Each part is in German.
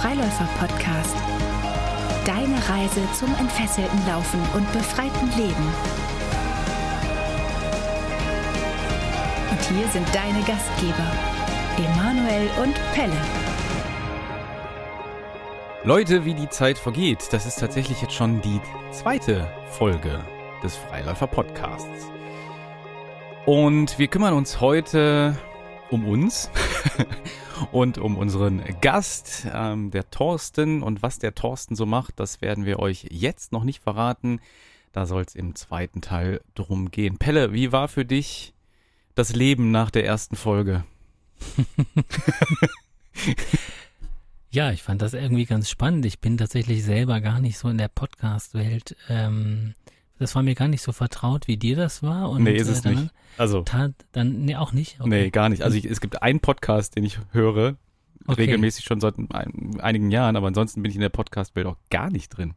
Freiläufer-Podcast. Deine Reise zum entfesselten Laufen und befreiten Leben. Und hier sind deine Gastgeber, Emanuel und Pelle. Leute, wie die Zeit vergeht, das ist tatsächlich jetzt schon die zweite Folge des Freiläufer-Podcasts. Und wir kümmern uns heute um uns und um unseren Gast, ähm, der Thorsten. Und was der Thorsten so macht, das werden wir euch jetzt noch nicht verraten. Da soll es im zweiten Teil drum gehen. Pelle, wie war für dich das Leben nach der ersten Folge? ja, ich fand das irgendwie ganz spannend. Ich bin tatsächlich selber gar nicht so in der Podcast-Welt. Ähm, das war mir gar nicht so vertraut, wie dir das war. Und, nee, ist es äh, dann, nicht. Also. Tat, dann, nee, auch nicht. Okay. Nee, gar nicht. Also ich, es gibt einen Podcast, den ich höre, okay. regelmäßig schon seit ein, einigen Jahren, aber ansonsten bin ich in der Podcast-Welt auch gar nicht drin.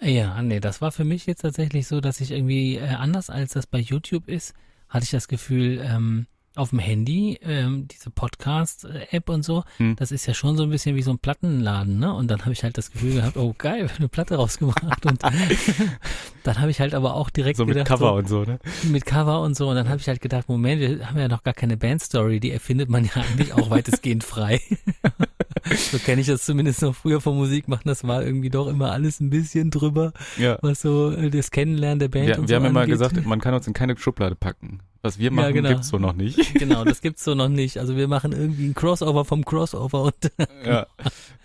Ja, nee, das war für mich jetzt tatsächlich so, dass ich irgendwie, äh, anders als das bei YouTube ist, hatte ich das Gefühl, ähm, auf dem Handy, ähm, diese Podcast-App und so, hm. das ist ja schon so ein bisschen wie so ein Plattenladen, ne? Und dann habe ich halt das Gefühl gehabt, oh geil, eine Platte rausgebracht. Und dann habe ich halt aber auch direkt so gedacht, mit Cover so, und so, ne? Mit Cover und so. Und dann habe ich halt gedacht, Moment, wir haben ja noch gar keine Bandstory, die erfindet man ja eigentlich auch weitestgehend frei. so kenne ich das zumindest noch früher vom Musik machen. Das war irgendwie doch immer alles ein bisschen drüber, ja. was so äh, das Kennenlernen der Band ja, und wir so haben angeht. immer gesagt, man kann uns in keine Schublade packen. Was wir machen, ja, genau. gibt's so noch nicht. Genau, das gibt's so noch nicht. Also wir machen irgendwie ein Crossover vom Crossover und ja.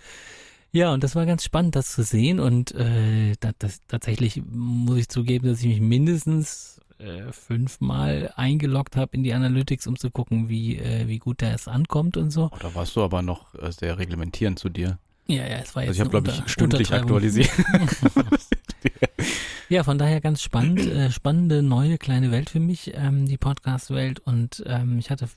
ja, und das war ganz spannend, das zu sehen. Und äh, das, das, tatsächlich muss ich zugeben, dass ich mich mindestens äh, fünfmal eingeloggt habe in die Analytics, um zu gucken, wie, äh, wie gut das ankommt und so. Oh, da warst du aber noch äh, sehr reglementierend zu dir. Ja, ja, es war also jetzt ich habe, glaube ich, stündlich aktualisiert. Ja, von daher ganz spannend, äh, spannende neue kleine Welt für mich, ähm, die Podcast-Welt. Und ähm, ich hatte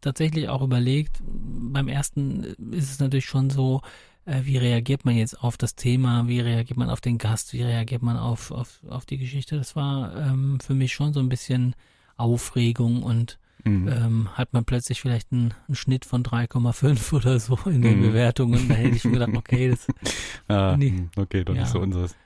tatsächlich auch überlegt, beim ersten ist es natürlich schon so, äh, wie reagiert man jetzt auf das Thema, wie reagiert man auf den Gast, wie reagiert man auf, auf, auf die Geschichte. Das war ähm, für mich schon so ein bisschen Aufregung und Mhm. Ähm, hat man plötzlich vielleicht einen, einen Schnitt von 3,5 oder so in den mhm. Bewertungen. Da hätte ich mir gedacht, okay, das. ah, nee, okay, doch ja. nicht so unseres.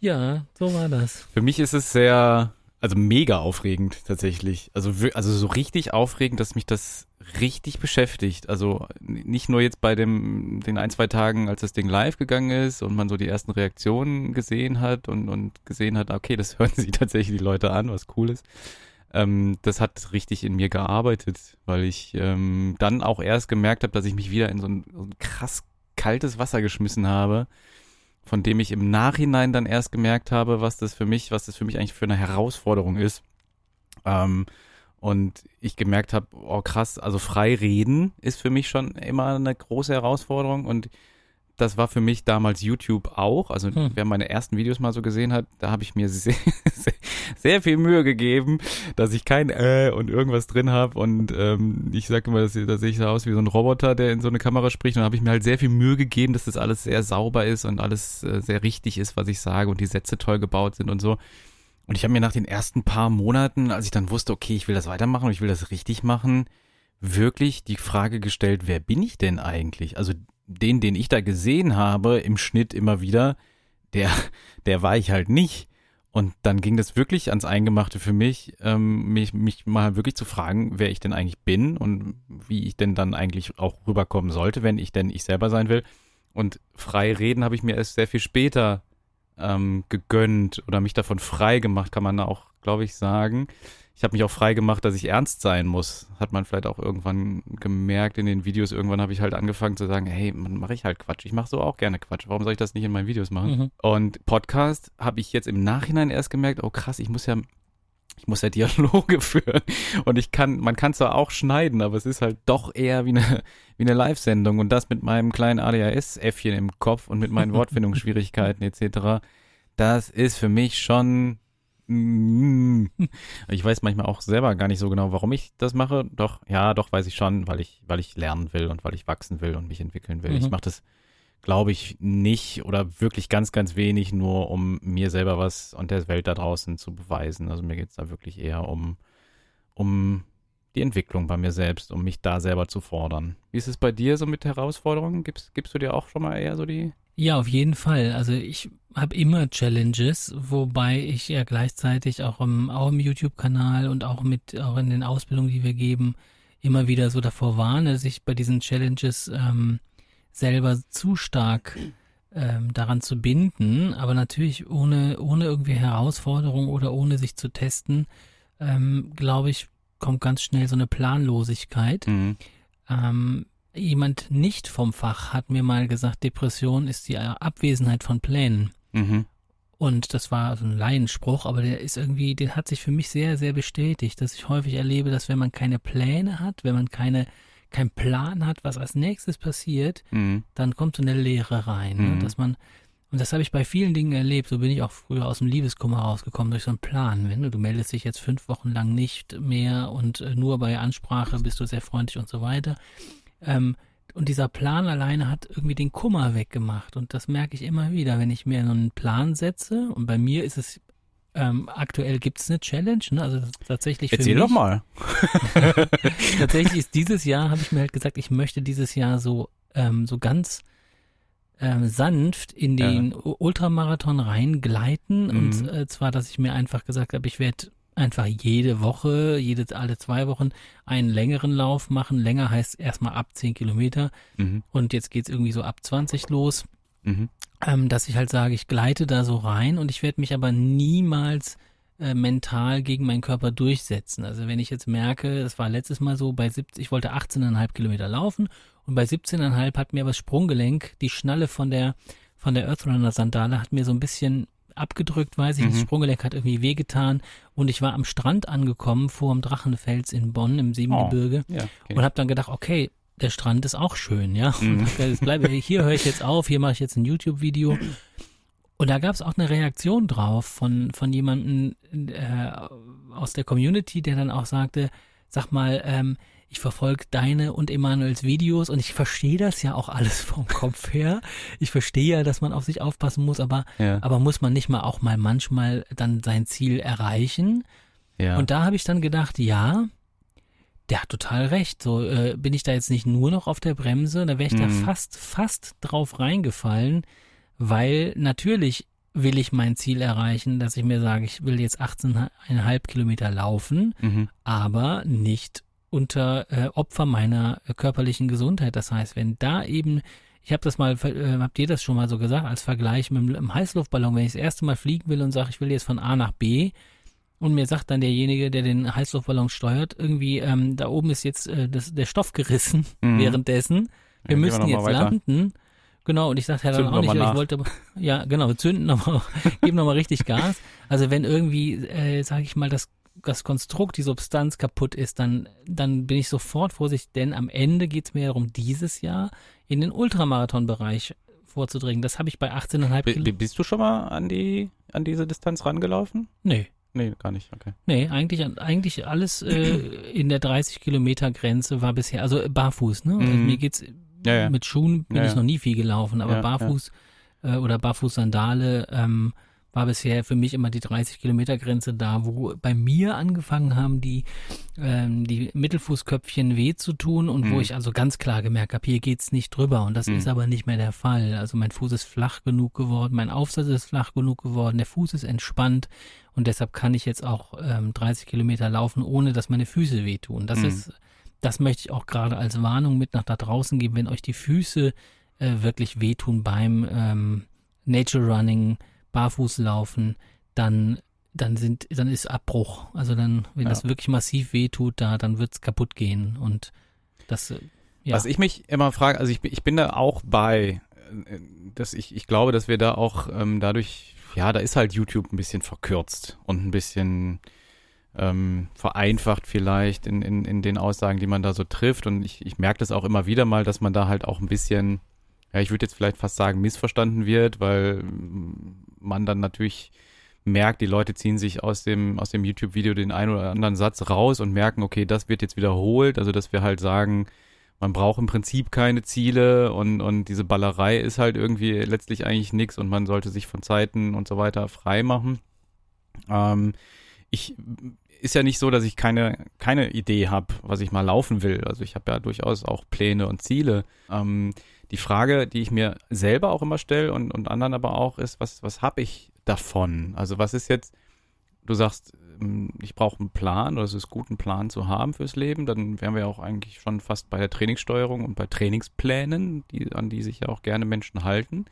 Ja, so war das. Für mich ist es sehr, also mega aufregend tatsächlich. Also, also so richtig aufregend, dass mich das richtig beschäftigt. Also nicht nur jetzt bei dem, den ein, zwei Tagen, als das Ding live gegangen ist und man so die ersten Reaktionen gesehen hat und, und gesehen hat, okay, das hören sich tatsächlich die Leute an, was cool ist. Ähm, das hat richtig in mir gearbeitet, weil ich ähm, dann auch erst gemerkt habe, dass ich mich wieder in so ein, so ein krass kaltes Wasser geschmissen habe von dem ich im Nachhinein dann erst gemerkt habe, was das für mich, was das für mich eigentlich für eine Herausforderung ist. Ähm, und ich gemerkt habe, oh krass, also frei reden ist für mich schon immer eine große Herausforderung und das war für mich damals YouTube auch. Also hm. wer meine ersten Videos mal so gesehen hat, da habe ich mir sehr, sehr, sehr, viel Mühe gegeben, dass ich kein äh und irgendwas drin habe. Und ähm, ich sage immer, dass, dass ich so aus wie so ein Roboter, der in so eine Kamera spricht. Und da habe ich mir halt sehr viel Mühe gegeben, dass das alles sehr sauber ist und alles äh, sehr richtig ist, was ich sage und die Sätze toll gebaut sind und so. Und ich habe mir nach den ersten paar Monaten, als ich dann wusste, okay, ich will das weitermachen und ich will das richtig machen, wirklich die Frage gestellt, wer bin ich denn eigentlich? Also den, den ich da gesehen habe, im Schnitt immer wieder, der, der war ich halt nicht. Und dann ging das wirklich ans Eingemachte für mich, ähm, mich, mich mal wirklich zu fragen, wer ich denn eigentlich bin und wie ich denn dann eigentlich auch rüberkommen sollte, wenn ich denn ich selber sein will. Und frei reden habe ich mir erst sehr viel später ähm, gegönnt oder mich davon frei gemacht, kann man auch, glaube ich, sagen ich habe mich auch frei gemacht, dass ich ernst sein muss. Hat man vielleicht auch irgendwann gemerkt in den Videos. Irgendwann habe ich halt angefangen zu sagen, hey, mache ich halt Quatsch. Ich mache so auch gerne Quatsch. Warum soll ich das nicht in meinen Videos machen? Mhm. Und Podcast habe ich jetzt im Nachhinein erst gemerkt, oh krass, ich muss ja ich muss ja Dialoge führen und ich kann, man kann zwar auch schneiden, aber es ist halt doch eher wie eine, wie eine Live-Sendung und das mit meinem kleinen ADHS-Äffchen im Kopf und mit meinen Wortfindungsschwierigkeiten etc. Das ist für mich schon ich weiß manchmal auch selber gar nicht so genau, warum ich das mache. Doch, ja, doch weiß ich schon, weil ich, weil ich lernen will und weil ich wachsen will und mich entwickeln will. Mhm. Ich mache das, glaube ich, nicht oder wirklich ganz, ganz wenig nur, um mir selber was und der Welt da draußen zu beweisen. Also mir geht es da wirklich eher um, um die Entwicklung bei mir selbst, um mich da selber zu fordern. Wie ist es bei dir so mit Herausforderungen? Gibst, gibst du dir auch schon mal eher so die ja, auf jeden Fall. Also ich habe immer Challenges, wobei ich ja gleichzeitig auch im, auch im YouTube-Kanal und auch mit auch in den Ausbildungen, die wir geben, immer wieder so davor warne, sich bei diesen Challenges ähm, selber zu stark ähm, daran zu binden, aber natürlich ohne ohne irgendwie Herausforderung oder ohne sich zu testen, ähm, glaube ich, kommt ganz schnell so eine Planlosigkeit. Mhm. Ähm, jemand nicht vom Fach hat mir mal gesagt, Depression ist die Abwesenheit von Plänen. Mhm. Und das war so ein Laienspruch, aber der ist irgendwie, den hat sich für mich sehr, sehr bestätigt, dass ich häufig erlebe, dass wenn man keine Pläne hat, wenn man keine, keinen Plan hat, was als nächstes passiert, mhm. dann kommt so eine Leere rein. Ne? Mhm. Ne? Dass man, und das habe ich bei vielen Dingen erlebt. So bin ich auch früher aus dem Liebeskummer rausgekommen durch so einen Plan. Wenn du, du meldest dich jetzt fünf Wochen lang nicht mehr und äh, nur bei Ansprache bist du sehr freundlich und so weiter ähm, und dieser Plan alleine hat irgendwie den Kummer weggemacht. Und das merke ich immer wieder, wenn ich mir einen Plan setze. Und bei mir ist es ähm, aktuell gibt es eine Challenge, ne? Also tatsächlich. Erzähl mich, doch mal. tatsächlich ist dieses Jahr, habe ich mir halt gesagt, ich möchte dieses Jahr so, ähm, so ganz ähm, sanft in den ja. Ultramarathon reingleiten. Mhm. Und äh, zwar, dass ich mir einfach gesagt habe, ich werde einfach jede Woche, jede, alle zwei Wochen einen längeren Lauf machen. Länger heißt erstmal ab 10 Kilometer. Mhm. Und jetzt geht's irgendwie so ab 20 los. Mhm. Ähm, dass ich halt sage, ich gleite da so rein und ich werde mich aber niemals äh, mental gegen meinen Körper durchsetzen. Also wenn ich jetzt merke, das war letztes Mal so, bei 70, ich wollte 18,5 Kilometer laufen und bei 17,5 hat mir aber das Sprunggelenk, die Schnalle von der von der Earthrunner Sandale hat mir so ein bisschen abgedrückt, weiß ich, mhm. das Sprunggelenk hat irgendwie wehgetan und ich war am Strand angekommen vor dem Drachenfels in Bonn im Siebengebirge oh, ja, okay. und habe dann gedacht, okay, der Strand ist auch schön, ja. Mhm. bleibe, hier höre ich jetzt auf, hier mache ich jetzt ein YouTube-Video. Und da gab es auch eine Reaktion drauf von, von jemandem äh, aus der Community, der dann auch sagte, sag mal, ähm, ich verfolge deine und Emanuels Videos und ich verstehe das ja auch alles vom Kopf her. Ich verstehe ja, dass man auf sich aufpassen muss, aber, ja. aber muss man nicht mal auch mal manchmal dann sein Ziel erreichen? Ja. Und da habe ich dann gedacht, ja, der hat total recht. So äh, bin ich da jetzt nicht nur noch auf der Bremse, da wäre ich mhm. da fast, fast drauf reingefallen, weil natürlich will ich mein Ziel erreichen, dass ich mir sage, ich will jetzt 18,5 Kilometer laufen, mhm. aber nicht unter äh, Opfer meiner äh, körperlichen Gesundheit. Das heißt, wenn da eben, ich habe das mal, äh, habt ihr das schon mal so gesagt, als Vergleich mit dem Heißluftballon, wenn ich das erste Mal fliegen will und sage, ich will jetzt von A nach B, und mir sagt dann derjenige, der den Heißluftballon steuert, irgendwie, ähm, da oben ist jetzt äh, das, der Stoff gerissen mhm. währenddessen. Wir ja, müssen jetzt landen. Genau, und ich sagte ja dann zünden auch nicht, ich wollte, ja, genau, wir zünden nochmal, geben nochmal richtig Gas. Also wenn irgendwie, äh, sage ich mal, das das Konstrukt, die Substanz kaputt ist, dann, dann bin ich sofort vorsichtig, denn am Ende geht es mir darum, dieses Jahr in den Ultramarathon-Bereich vorzudringen. Das habe ich bei 18,5 Kilometern. Bist du schon mal an die, an diese Distanz rangelaufen? Nee. Nee, gar nicht, okay. Nee, eigentlich, eigentlich alles äh, in der 30 Kilometer Grenze war bisher, also barfuß, ne? Also mhm. mir geht's ja, ja. mit Schuhen bin ja, ich noch nie viel gelaufen, aber barfuß äh, oder Barfuß-Sandale, ähm, war bisher für mich immer die 30 Kilometer Grenze da, wo bei mir angefangen haben, die, ähm, die Mittelfußköpfchen weh zu tun und mhm. wo ich also ganz klar gemerkt habe, hier geht's nicht drüber und das mhm. ist aber nicht mehr der Fall. Also mein Fuß ist flach genug geworden, mein Aufsatz ist flach genug geworden, der Fuß ist entspannt und deshalb kann ich jetzt auch ähm, 30 Kilometer laufen, ohne dass meine Füße wehtun. Das mhm. ist, das möchte ich auch gerade als Warnung mit nach da draußen geben, wenn euch die Füße äh, wirklich wehtun beim ähm, Nature Running, barfuß laufen, dann dann sind dann ist Abbruch. Also dann, wenn ja. das wirklich massiv wehtut, da dann wird's kaputt gehen und das. Äh, ja. Was ich mich immer frage, also ich, ich bin da auch bei, äh, dass ich ich glaube, dass wir da auch ähm, dadurch, ja, da ist halt YouTube ein bisschen verkürzt und ein bisschen ähm, vereinfacht vielleicht in, in, in den Aussagen, die man da so trifft. Und ich, ich merke das auch immer wieder mal, dass man da halt auch ein bisschen ja, ich würde jetzt vielleicht fast sagen, missverstanden wird, weil man dann natürlich merkt, die Leute ziehen sich aus dem, aus dem YouTube-Video den einen oder anderen Satz raus und merken, okay, das wird jetzt wiederholt. Also, dass wir halt sagen, man braucht im Prinzip keine Ziele und, und diese Ballerei ist halt irgendwie letztlich eigentlich nichts und man sollte sich von Zeiten und so weiter frei machen. Ähm, ich ist ja nicht so, dass ich keine, keine Idee habe, was ich mal laufen will. Also ich habe ja durchaus auch Pläne und Ziele. Ähm, die Frage, die ich mir selber auch immer stelle und, und anderen aber auch, ist, was, was habe ich davon? Also was ist jetzt, du sagst, ähm, ich brauche einen Plan oder es ist gut, einen Plan zu haben fürs Leben, dann wären wir auch eigentlich schon fast bei der Trainingssteuerung und bei Trainingsplänen, die, an die sich ja auch gerne Menschen halten.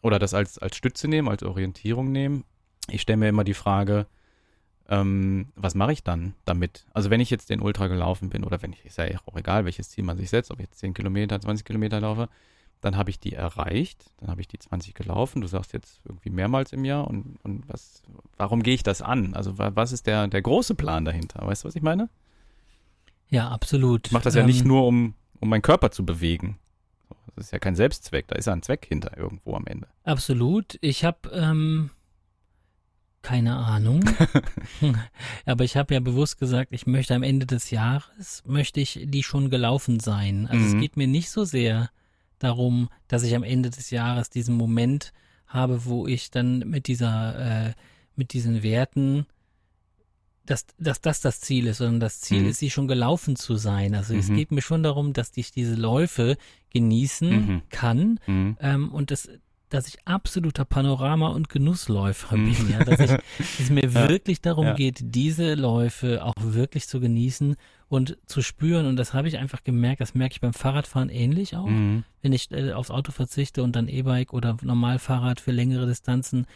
Oder das als, als Stütze nehmen, als Orientierung nehmen. Ich stelle mir immer die Frage, ähm, was mache ich dann damit? Also wenn ich jetzt den Ultra gelaufen bin oder wenn ich, ist ja auch egal, welches Ziel man sich setzt, ob ich jetzt 10 Kilometer, 20 Kilometer laufe, dann habe ich die erreicht, dann habe ich die 20 gelaufen, du sagst jetzt irgendwie mehrmals im Jahr und, und was, warum gehe ich das an? Also was ist der, der große Plan dahinter? Weißt du, was ich meine? Ja, absolut. Ich mache das ja nicht ähm, nur, um, um meinen Körper zu bewegen. Das ist ja kein Selbstzweck, da ist ja ein Zweck hinter irgendwo am Ende. Absolut. Ich habe ähm, keine Ahnung. Aber ich habe ja bewusst gesagt, ich möchte am Ende des Jahres, möchte ich die schon gelaufen sein. Also mhm. es geht mir nicht so sehr darum, dass ich am Ende des Jahres diesen Moment habe, wo ich dann mit dieser, äh, mit diesen Werten, dass, dass das das Ziel ist, sondern das Ziel mhm. ist, sie schon gelaufen zu sein. Also mhm. es geht mir schon darum, dass ich diese Läufe genießen mhm. kann mhm. ähm, und das dass ich absoluter Panorama- und Genussläufer mhm. bin, ja, dass, ich, dass es mir ja. wirklich darum ja. geht, diese Läufe auch wirklich zu genießen und zu spüren. Und das habe ich einfach gemerkt, das merke ich beim Fahrradfahren ähnlich auch. Mhm. Wenn ich äh, aufs Auto verzichte und dann E-Bike oder Normalfahrrad für längere Distanzen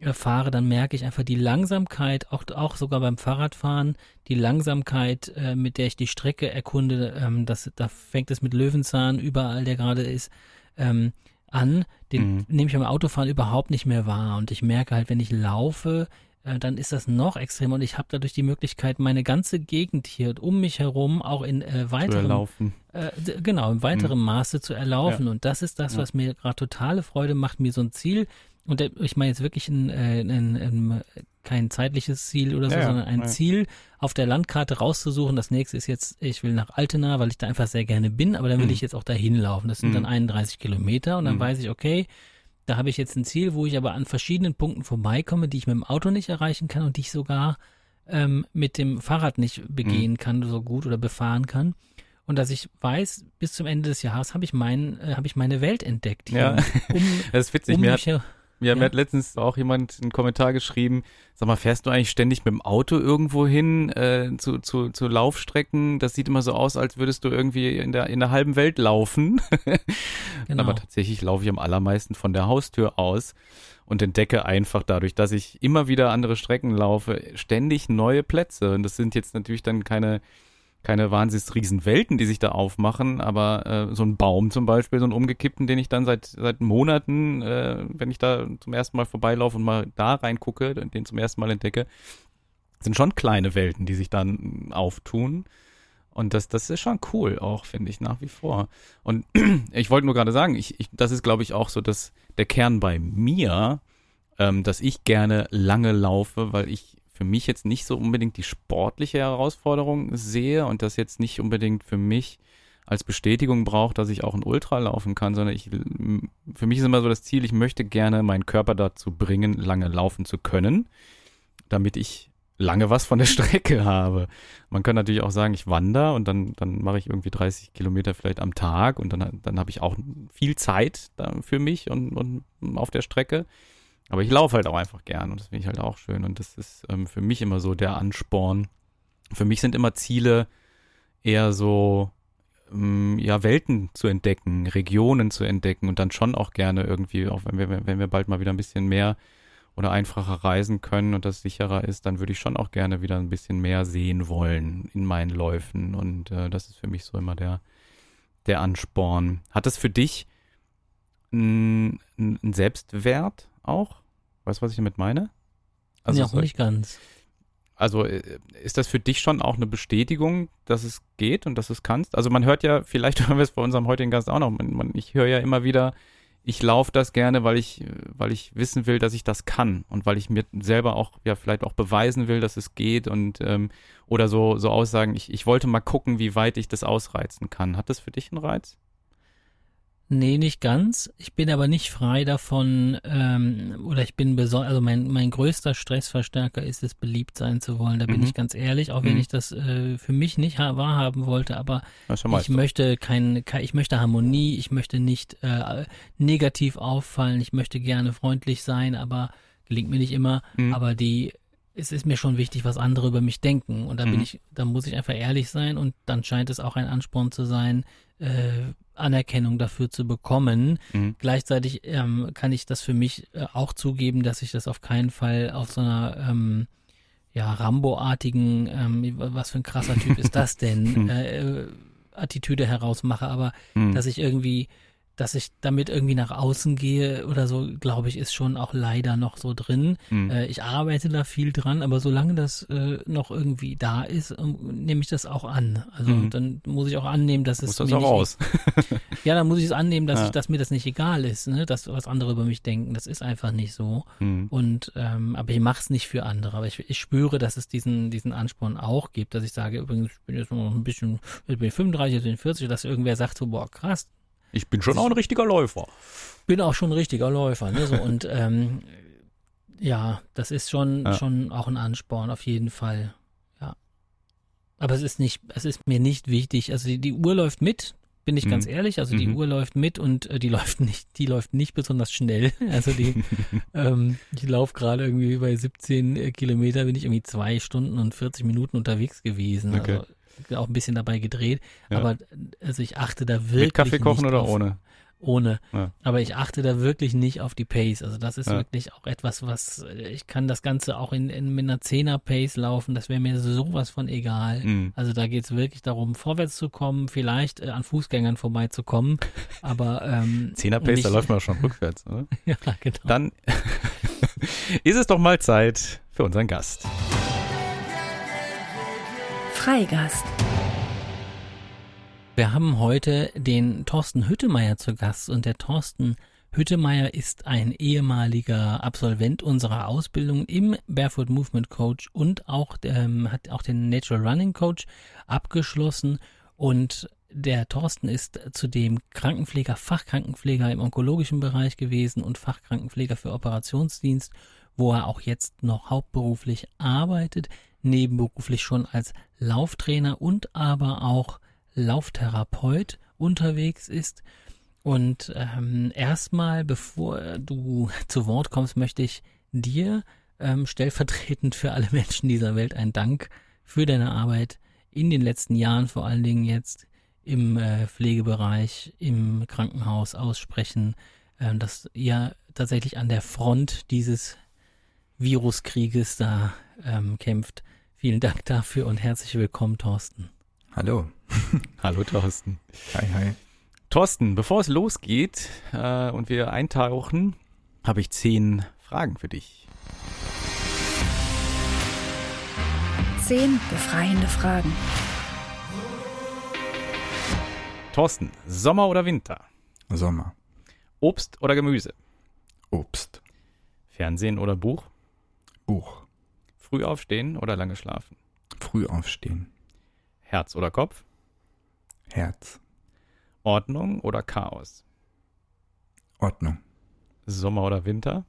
äh, fahre, dann merke ich einfach die Langsamkeit, auch, auch sogar beim Fahrradfahren, die Langsamkeit, äh, mit der ich die Strecke erkunde, ähm, das, da fängt es mit Löwenzahn überall, der gerade ist, ähm, an, den mhm. nehme ich beim Autofahren überhaupt nicht mehr wahr. Und ich merke halt, wenn ich laufe, äh, dann ist das noch extremer und ich habe dadurch die Möglichkeit, meine ganze Gegend hier um mich herum auch in äh, weiterem, äh, genau, in weiterem mhm. Maße zu erlaufen. Ja. Und das ist das, was mir gerade totale Freude macht, mir so ein Ziel und ich meine jetzt wirklich ein, äh, ein, ein, kein zeitliches Ziel oder so, ja, sondern ein ja. Ziel auf der Landkarte rauszusuchen. Das nächste ist jetzt, ich will nach Altena, weil ich da einfach sehr gerne bin, aber dann will mhm. ich jetzt auch dahin laufen. Das sind mhm. dann 31 Kilometer und dann mhm. weiß ich, okay, da habe ich jetzt ein Ziel, wo ich aber an verschiedenen Punkten vorbeikomme, die ich mit dem Auto nicht erreichen kann und die ich sogar ähm, mit dem Fahrrad nicht begehen mhm. kann, so gut oder befahren kann und dass ich weiß, bis zum Ende des Jahres habe ich mein, äh, habe ich meine Welt entdeckt. Hier, ja, um, das ist witzig. Um mir, hat, mir, ja. mir hat letztens auch jemand einen Kommentar geschrieben, sag mal, fährst du eigentlich ständig mit dem Auto irgendwo hin äh, zu, zu, zu Laufstrecken? Das sieht immer so aus, als würdest du irgendwie in der, in der halben Welt laufen. genau. Aber tatsächlich laufe ich am allermeisten von der Haustür aus und entdecke einfach dadurch, dass ich immer wieder andere Strecken laufe, ständig neue Plätze. Und das sind jetzt natürlich dann keine keine wahnsinnig riesen Welten, die sich da aufmachen, aber äh, so ein Baum zum Beispiel, so ein umgekippten, den ich dann seit seit Monaten, äh, wenn ich da zum ersten Mal vorbeilaufe und mal da reingucke, den zum ersten Mal entdecke, sind schon kleine Welten, die sich dann auftun. Und das, das ist schon cool auch, finde ich, nach wie vor. Und ich wollte nur gerade sagen, ich, ich, das ist, glaube ich, auch so dass der Kern bei mir, ähm, dass ich gerne lange laufe, weil ich für mich jetzt nicht so unbedingt die sportliche Herausforderung sehe und das jetzt nicht unbedingt für mich als Bestätigung braucht, dass ich auch ein Ultra laufen kann, sondern ich, für mich ist immer so das Ziel, ich möchte gerne meinen Körper dazu bringen, lange laufen zu können, damit ich lange was von der Strecke habe. Man kann natürlich auch sagen, ich wandere und dann, dann mache ich irgendwie 30 Kilometer vielleicht am Tag und dann, dann habe ich auch viel Zeit für mich und, und auf der Strecke. Aber ich laufe halt auch einfach gern und das finde ich halt auch schön. Und das ist ähm, für mich immer so der Ansporn. Für mich sind immer Ziele eher so, ähm, ja, Welten zu entdecken, Regionen zu entdecken und dann schon auch gerne irgendwie, auch wenn wir, wenn wir bald mal wieder ein bisschen mehr oder einfacher reisen können und das sicherer ist, dann würde ich schon auch gerne wieder ein bisschen mehr sehen wollen in meinen Läufen. Und äh, das ist für mich so immer der, der Ansporn. Hat das für dich einen Selbstwert auch? Weißt du, was ich damit meine? Also ja, auch nicht ganz. Also äh, ist das für dich schon auch eine Bestätigung, dass es geht und dass es kannst? Also man hört ja, vielleicht hören wir es bei unserem heutigen Gast auch noch, man, man, ich höre ja immer wieder, ich laufe das gerne, weil ich, weil ich wissen will, dass ich das kann und weil ich mir selber auch, ja, vielleicht auch beweisen will, dass es geht und ähm, oder so, so Aussagen, ich, ich wollte mal gucken, wie weit ich das ausreizen kann. Hat das für dich einen Reiz? Nee, nicht ganz. Ich bin aber nicht frei davon, ähm, oder ich bin besonders, also mein, mein größter Stressverstärker ist es, beliebt sein zu wollen. Da bin Mhm. ich ganz ehrlich, auch wenn Mhm. ich das äh, für mich nicht ha- wahrhaben wollte, aber ich möchte kein, kein, ich möchte Harmonie, ich möchte nicht äh, negativ auffallen, ich möchte gerne freundlich sein, aber gelingt mir nicht immer. Mhm. Aber die, es ist mir schon wichtig, was andere über mich denken. Und da bin Mhm. ich, da muss ich einfach ehrlich sein und dann scheint es auch ein Ansporn zu sein, äh, Anerkennung dafür zu bekommen. Mhm. Gleichzeitig ähm, kann ich das für mich äh, auch zugeben, dass ich das auf keinen Fall auf so einer ähm, ja, Rambo-artigen, ähm, was für ein krasser Typ ist das denn, äh, äh, Attitüde herausmache, aber Mhm. dass ich irgendwie, dass ich damit irgendwie nach außen gehe oder so, glaube ich, ist schon auch leider noch so drin. Mhm. Äh, ich arbeite da viel dran, aber solange das äh, noch irgendwie da ist, ähm, nehme ich das auch an. Also Mhm. dann muss ich auch annehmen, dass Muss es das mir auch nicht, raus. ja, dann muss ich es annehmen, dass Ja. ich, dass mir das nicht egal ist, ne, dass was andere über mich denken. Das ist einfach nicht so. Mhm. Und ähm, aber ich mache es nicht für andere. Aber ich, ich spüre, dass es diesen diesen Ansporn auch gibt, dass ich sage, übrigens, ich bin jetzt noch ein bisschen, jetzt bin ich 35, jetzt bin ich 40, dass irgendwer sagt so, boah, krass, Ich bin schon auch ein richtiger Läufer. bin auch schon ein richtiger Läufer, ne? So und ähm, ja, das ist schon Ja. schon auch ein Ansporn auf jeden Fall. Ja. Aber es ist nicht, es ist mir nicht wichtig. Also die, die Uhr läuft mit, bin ich Mhm. ganz ehrlich. Also die Mhm. Uhr läuft mit und äh, die läuft nicht, die läuft nicht besonders schnell. Also die, ähm, ich laufe gerade irgendwie bei 17 äh, Kilometer, bin ich irgendwie zwei Stunden und 40 Minuten unterwegs gewesen. Okay. Also auch ein bisschen dabei gedreht. Ja. Aber also ich achte da wirklich Mit Kaffee kochen oder auf, ohne? ohne. Ja. Aber ich achte da wirklich nicht auf die Pace. Also das ist Ja. wirklich auch etwas, was äh, ich kann das Ganze auch in, in mit einer 10er Pace laufen. Das wäre mir sowas von egal. Mhm. Also da geht es wirklich darum, vorwärts zu kommen, vielleicht äh, an Fußgängern vorbeizukommen. Aber ähm, Zehner Pace, da läuft man schon rückwärts, oder? ja, genau. Dann ist es doch mal Zeit für unseren Gast. Freigast. Wir haben heute den Thorsten Hüttemeier zu Gast und der Thorsten Hüttemeier ist ein ehemaliger Absolvent unserer Ausbildung im Barefoot Movement Coach und auch ähm, hat auch den Natural Running Coach abgeschlossen und der Thorsten ist zudem Krankenpfleger, Fachkrankenpfleger im onkologischen Bereich gewesen und Fachkrankenpfleger für Operationsdienst, wo er auch jetzt noch hauptberuflich arbeitet, nebenberuflich schon als Lauftrainer und aber auch Lauftherapeut unterwegs ist. Und ähm, erstmal, bevor du zu Wort kommst, möchte ich dir ähm, stellvertretend für alle Menschen dieser Welt einen Dank für deine Arbeit in den letzten Jahren, vor allen Dingen jetzt im äh, Pflegebereich, im Krankenhaus aussprechen, ähm, dass ihr tatsächlich an der Front dieses Viruskrieges da ähm, kämpft. Vielen Dank dafür und herzlich willkommen, Thorsten. Hallo. Hallo Thorsten. Hi, hi. Thorsten, bevor es losgeht äh, und wir eintauchen, habe ich zehn Fragen für dich. Zehn befreiende Fragen. Thorsten, Sommer oder Winter? Sommer. Obst oder Gemüse? Obst. Fernsehen oder Buch? Buch. Früh aufstehen oder lange schlafen? Früh aufstehen. Herz oder Kopf? Herz. Ordnung oder Chaos? Ordnung. Sommer oder Winter?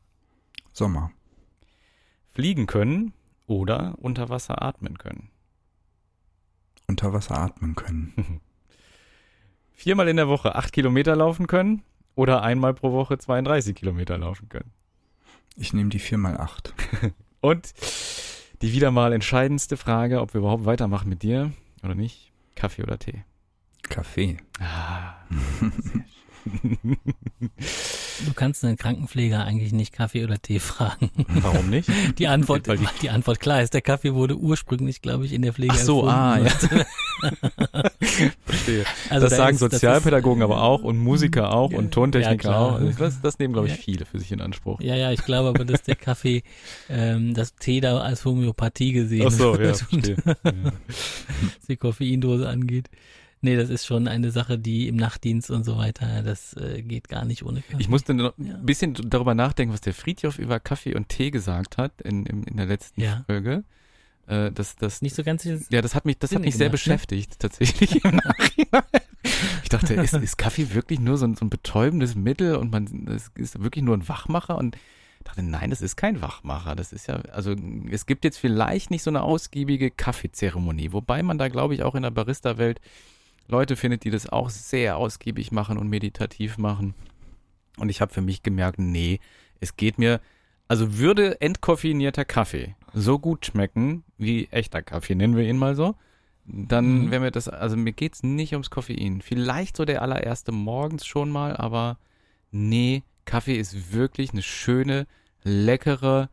Sommer. Fliegen können oder unter Wasser atmen können? Unter Wasser atmen können. Viermal in der Woche acht Kilometer laufen können oder einmal pro Woche 32 Kilometer laufen können? Ich nehme die 4x8. Und die wieder mal entscheidendste Frage, ob wir überhaupt weitermachen mit dir oder nicht. Kaffee oder Tee? Kaffee. Ah. Du kannst einen Krankenpfleger eigentlich nicht Kaffee oder Tee fragen. Warum nicht? Die Antwort, die- die Antwort klar ist, der Kaffee wurde ursprünglich, glaube ich, in der Pflege Ach so, ah, ja. Verstehe. Also das da sagen ist- das Sozialpädagogen aber auch und Musiker auch und Tontechniker Ja, auch. Also das, das nehmen, glaube ich, Ja. viele für sich in Anspruch. Ja, ja, ich glaube aber, dass der Kaffee, ähm, das Tee da als Homöopathie gesehen Ach so, ja, wird verstehe. Ja. was die Koffeindose angeht. Nee, das ist schon eine Sache, die im Nachtdienst und so weiter, das äh, geht gar nicht ohne Kaffee. Ich musste noch Ja. ein bisschen darüber nachdenken, was der Friedhof über Kaffee und Tee gesagt hat in, in, in der letzten Ja. Folge. Äh, das, das, nicht so ganz ja, das hat mich, das hat mich sehr gemacht, ne? beschäftigt, tatsächlich im Nachhinein. Ich dachte, ist, ist Kaffee wirklich nur so ein, so ein betäubendes Mittel und man es ist wirklich nur ein Wachmacher und dachte, nein, das ist kein Wachmacher. Das ist ja, also es gibt jetzt vielleicht nicht so eine ausgiebige Kaffeezeremonie, wobei man da, glaube ich, auch in der Barista-Welt Leute findet, die das auch sehr ausgiebig machen und meditativ machen. Und ich habe für mich gemerkt, nee, es geht mir, also würde entkoffinierter Kaffee so gut schmecken wie echter Kaffee, nennen wir ihn mal so, dann Mhm. wäre mir das, also mir geht's nicht ums Koffein. Vielleicht so der allererste morgens schon mal, aber nee, Kaffee ist wirklich eine schöne, leckere,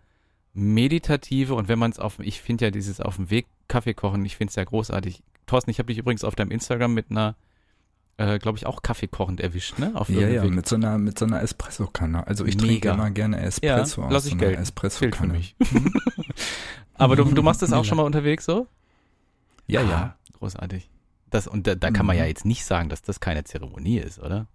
meditative und wenn man es auf, ich finde ja dieses auf dem Weg Kaffee kochen, ich finde es ja großartig. Thorsten, ich habe dich übrigens auf deinem Instagram mit einer, äh, glaube ich, auch Kaffee kochend erwischt, ne? Auf Ja, ja, Weg. mit so einer, mit so einer Espresso-Kanne. Also ich trinke Mega. immer gerne Espresso Ja, aus lass so ich einer. Fehlt für Espresso-Kanne. mich. Aber du, du machst das auch schon mal unterwegs so? Ja, Ah, ja. Großartig. Das, und da, da kann man Mhm. ja jetzt nicht sagen, dass das keine Zeremonie ist, oder?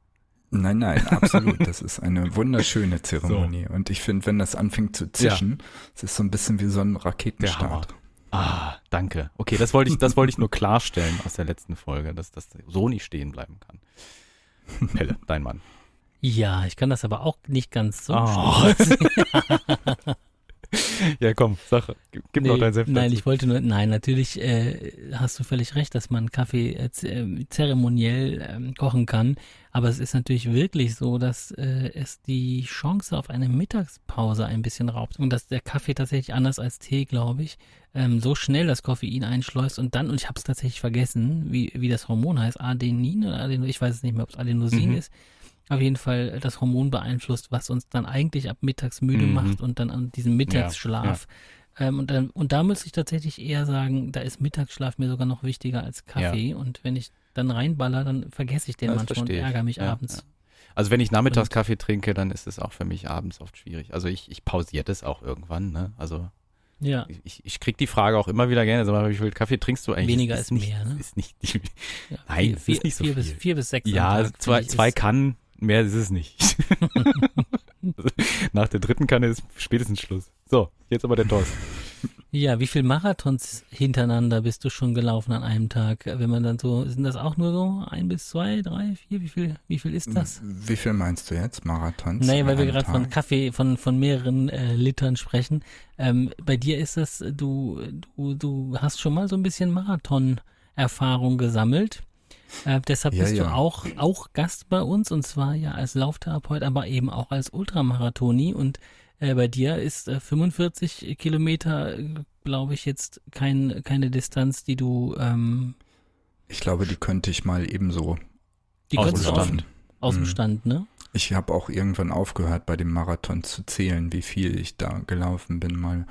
Nein, nein, absolut. Das ist eine wunderschöne Zeremonie. Und ich finde, wenn das anfängt zu zischen, es ist so ein bisschen wie so ein Raketenstart. Ah, danke. Okay, das wollte ich, das wollte ich nur klarstellen aus der letzten Folge, dass das so nicht stehen bleiben kann. Pelle, dein Mann. Ja, ich kann das aber auch nicht ganz so. Oh. Ja, komm, sag, gib, gib noch Nee, dein Senf Nein, dazu. ich wollte nur, nein, natürlich äh, hast du völlig recht, dass man Kaffee äh, äh, zeremoniell ähm, kochen kann. Aber es ist natürlich wirklich so, dass äh, es die Chance auf eine Mittagspause ein bisschen raubt. Und dass der Kaffee tatsächlich anders als Tee, glaube ich, ähm, so schnell das Koffein einschleust und dann, und ich habe es tatsächlich vergessen, wie, wie das Hormon heißt, Adenin oder Adeno, ich weiß es nicht mehr, ob es Adenosin Mhm. ist. Auf jeden Fall das Hormon beeinflusst, was uns dann eigentlich ab mittags müde Mhm. macht und dann an diesem Mittagsschlaf. Ähm, und, dann, und da muss ich tatsächlich eher sagen, da ist Mittagsschlaf mir sogar noch wichtiger als Kaffee. Und wenn ich dann reinballer, dann vergesse ich den Das manchmal und ärgere mich Ja, abends. ja. Also wenn ich nachmittags Kaffee trinke, dann ist es auch für mich abends oft schwierig. Also ich, ich pausiere das auch irgendwann, ne? Also Ja. ich, ich krieg die Frage auch immer wieder gerne, sag mal, wie viel Kaffee trinkst du eigentlich? Weniger Es ist nicht, mehr, ne? Ist nicht die, ja. Nein, vier, ist nicht so vier Bis, vier bis sechs ja, zwei, zwei ist- Kannen, mehr ist es nicht. Nach der dritten Kanne ist spätestens Schluss. So, jetzt aber der Thorsten. Ja, wie viel Marathons hintereinander bist du schon gelaufen an einem Tag? Wenn man dann so, sind das auch nur so ein bis zwei, drei, vier? Wie viel, wie viel ist das? Wie viel meinst du jetzt? Marathons? Nee, an weil wir gerade von? Kaffee, von, von mehreren äh, Litern sprechen. Ähm, bei dir ist das, du, du, du hast schon mal so ein bisschen Marathon-Erfahrung gesammelt. Äh, deshalb Ja, bist du ja. auch, auch Gast bei uns und zwar ja als Lauftherapeut, aber eben auch als Ultramarathoni. Und äh, bei dir ist äh, 45 Kilometer, glaube ich, jetzt kein, keine Distanz, die du, ähm, Ich glaube, die könnte ich mal ebenso die Aus könntest dem du aus, Stand. aus dem Mhm. Stand, ne? Ich habe auch irgendwann aufgehört, bei dem Marathon zu zählen, wie viel ich da gelaufen bin. Mal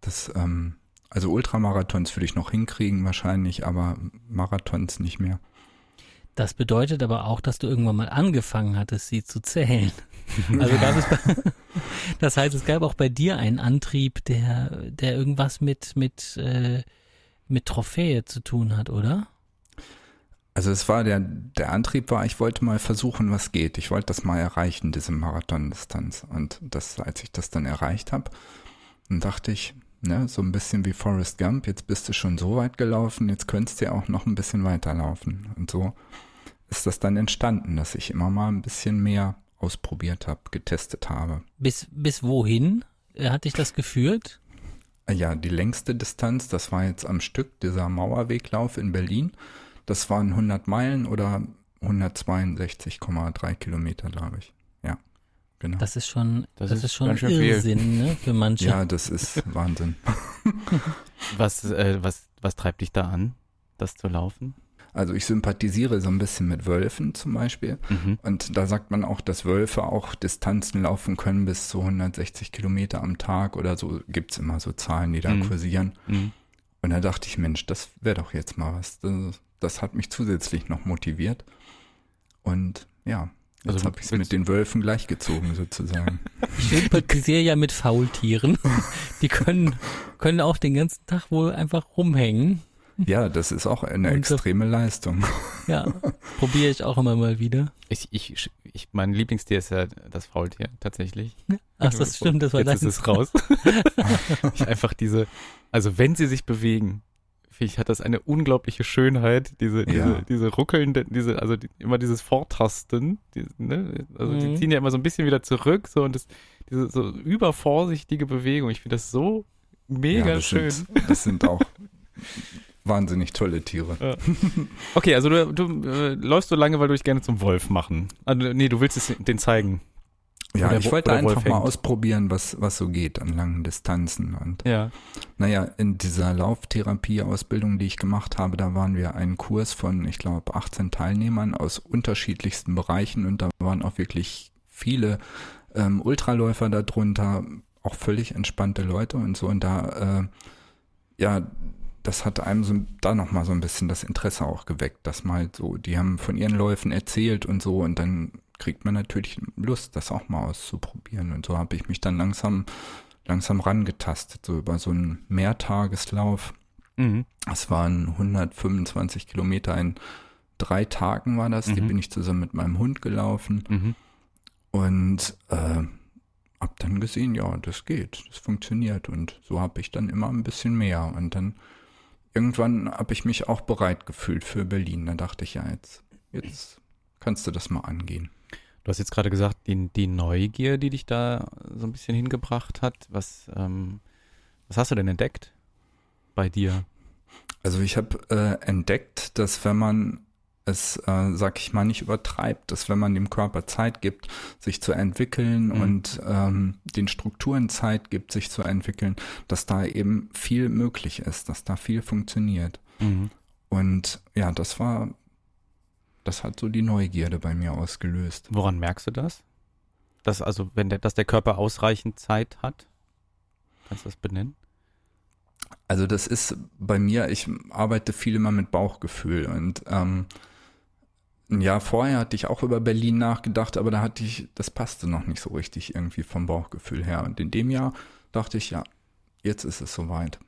das, ähm, also Ultramarathons würde ich noch hinkriegen wahrscheinlich, aber Marathons nicht mehr. Das bedeutet aber auch, dass du irgendwann mal angefangen hattest, sie zu zählen. Also gab es bei, das heißt, es gab auch bei dir einen Antrieb, der, der irgendwas mit, mit, äh, mit Trophäe zu tun hat, oder? Also es war der, der Antrieb war, ich wollte mal versuchen, was geht. Ich wollte das mal erreichen, diese Marathondistanz. Und das, als ich das dann erreicht habe, dann dachte ich, ne, so ein bisschen wie Forrest Gump, jetzt bist du schon so weit gelaufen, jetzt könntest du ja auch noch ein bisschen weiterlaufen. Und so ist das dann entstanden, dass ich immer mal ein bisschen mehr ausprobiert habe, getestet habe. Bis, bis wohin äh, hat dich das geführt? Ja, die längste Distanz, das war jetzt am Stück dieser Mauerweglauf in Berlin. Das waren 100 Meilen oder 162,3 Kilometer, glaube ich. Genau. Das ist schon, Das das, ist ist schon viel. Irrsinn, ne, für manche. ja, das ist Wahnsinn. Was, äh, was, was treibt dich da an, das zu laufen? Also ich sympathisiere so ein bisschen mit Wölfen zum Beispiel. Mhm. Und da sagt man auch, dass Wölfe auch Distanzen laufen können bis zu 160 Kilometer am Tag oder so. Gibt's immer so Zahlen, die da Mhm. kursieren. Mhm. Und da dachte ich, Mensch, das wäre doch jetzt mal was. Das, das hat mich zusätzlich noch motiviert. Und ja, Also habe ich es willst- mit den Wölfen gleichgezogen sozusagen. Ich sympathisiere ja mit Faultieren. Die können, können auch den ganzen Tag wohl einfach rumhängen. ja, das ist auch eine Und so- extreme Leistung. Ja, probiere ich auch immer mal wieder. Ich, ich, ich, mein Lieblingstier ist ja das Faultier, tatsächlich. Ach, das stimmt, das war Jetzt dein. ist es raus. ich einfach diese, also wenn sie sich bewegen, ich, hat das eine unglaubliche Schönheit, diese, Ja. diese, diese ruckelnde, diese, also die, immer dieses Vortasten, die, ne? also die Mhm. ziehen ja immer so ein bisschen wieder zurück, so und das, diese so übervorsichtige Bewegung. Ich finde das so mega ja, das schön. Sind, das sind auch wahnsinnig tolle Tiere. Okay, also du, du äh, läufst so lange, weil du dich gerne zum Wolf machen. Also, nee, du willst es den zeigen. Ja, Oder ich wo- wollte einfach Wolf mal hängt. ausprobieren, was, was so geht an langen Distanzen. Und Ja. naja, in dieser Lauftherapie-Ausbildung, die ich gemacht habe, da waren wir einen Kurs von, ich glaube, 18 Teilnehmern aus unterschiedlichsten Bereichen und da waren auch wirklich viele ähm, Ultraläufer darunter, auch völlig entspannte Leute und so. Und da, äh, ja, das hat einem so, da nochmal so ein bisschen das Interesse auch geweckt, dass mal so, die haben von ihren Läufen erzählt und so und dann kriegt man natürlich Lust, das auch mal auszuprobieren. Und so habe ich mich dann langsam, langsam rangetastet, so über so einen Mehrtageslauf. Mhm. Es waren 125 Kilometer in drei Tagen war das. Die Mhm. bin ich zusammen mit meinem Hund gelaufen Mhm. und äh, hab dann gesehen, ja, das geht, das funktioniert. Und so habe ich dann immer ein bisschen mehr. Und dann irgendwann habe ich mich auch bereit gefühlt für Berlin. Da dachte ich, ja, jetzt, jetzt kannst du das mal angehen. Du hast jetzt gerade gesagt, die, die Neugier, die dich da so ein bisschen hingebracht hat. Was, ähm, was hast du denn entdeckt bei dir? Also ich habe äh, entdeckt, dass wenn man es, äh, sag ich mal, nicht übertreibt, dass wenn man dem Körper Zeit gibt, sich zu entwickeln Mhm. und ähm, den Strukturen Zeit gibt, sich zu entwickeln, dass da eben viel möglich ist, dass da viel funktioniert. Mhm. Und ja, das war, das hat so die Neugierde bei mir ausgelöst. Woran merkst du das? Dass also, wenn der, dass der Körper ausreichend Zeit hat? Kannst du das benennen? Also das ist bei mir, ich arbeite viel immer mit Bauchgefühl und ähm, ein Jahr vorher hatte ich auch über Berlin nachgedacht, aber da hatte ich, das passte noch nicht so richtig irgendwie vom Bauchgefühl her. Und in dem Jahr dachte ich, ja, jetzt ist es soweit.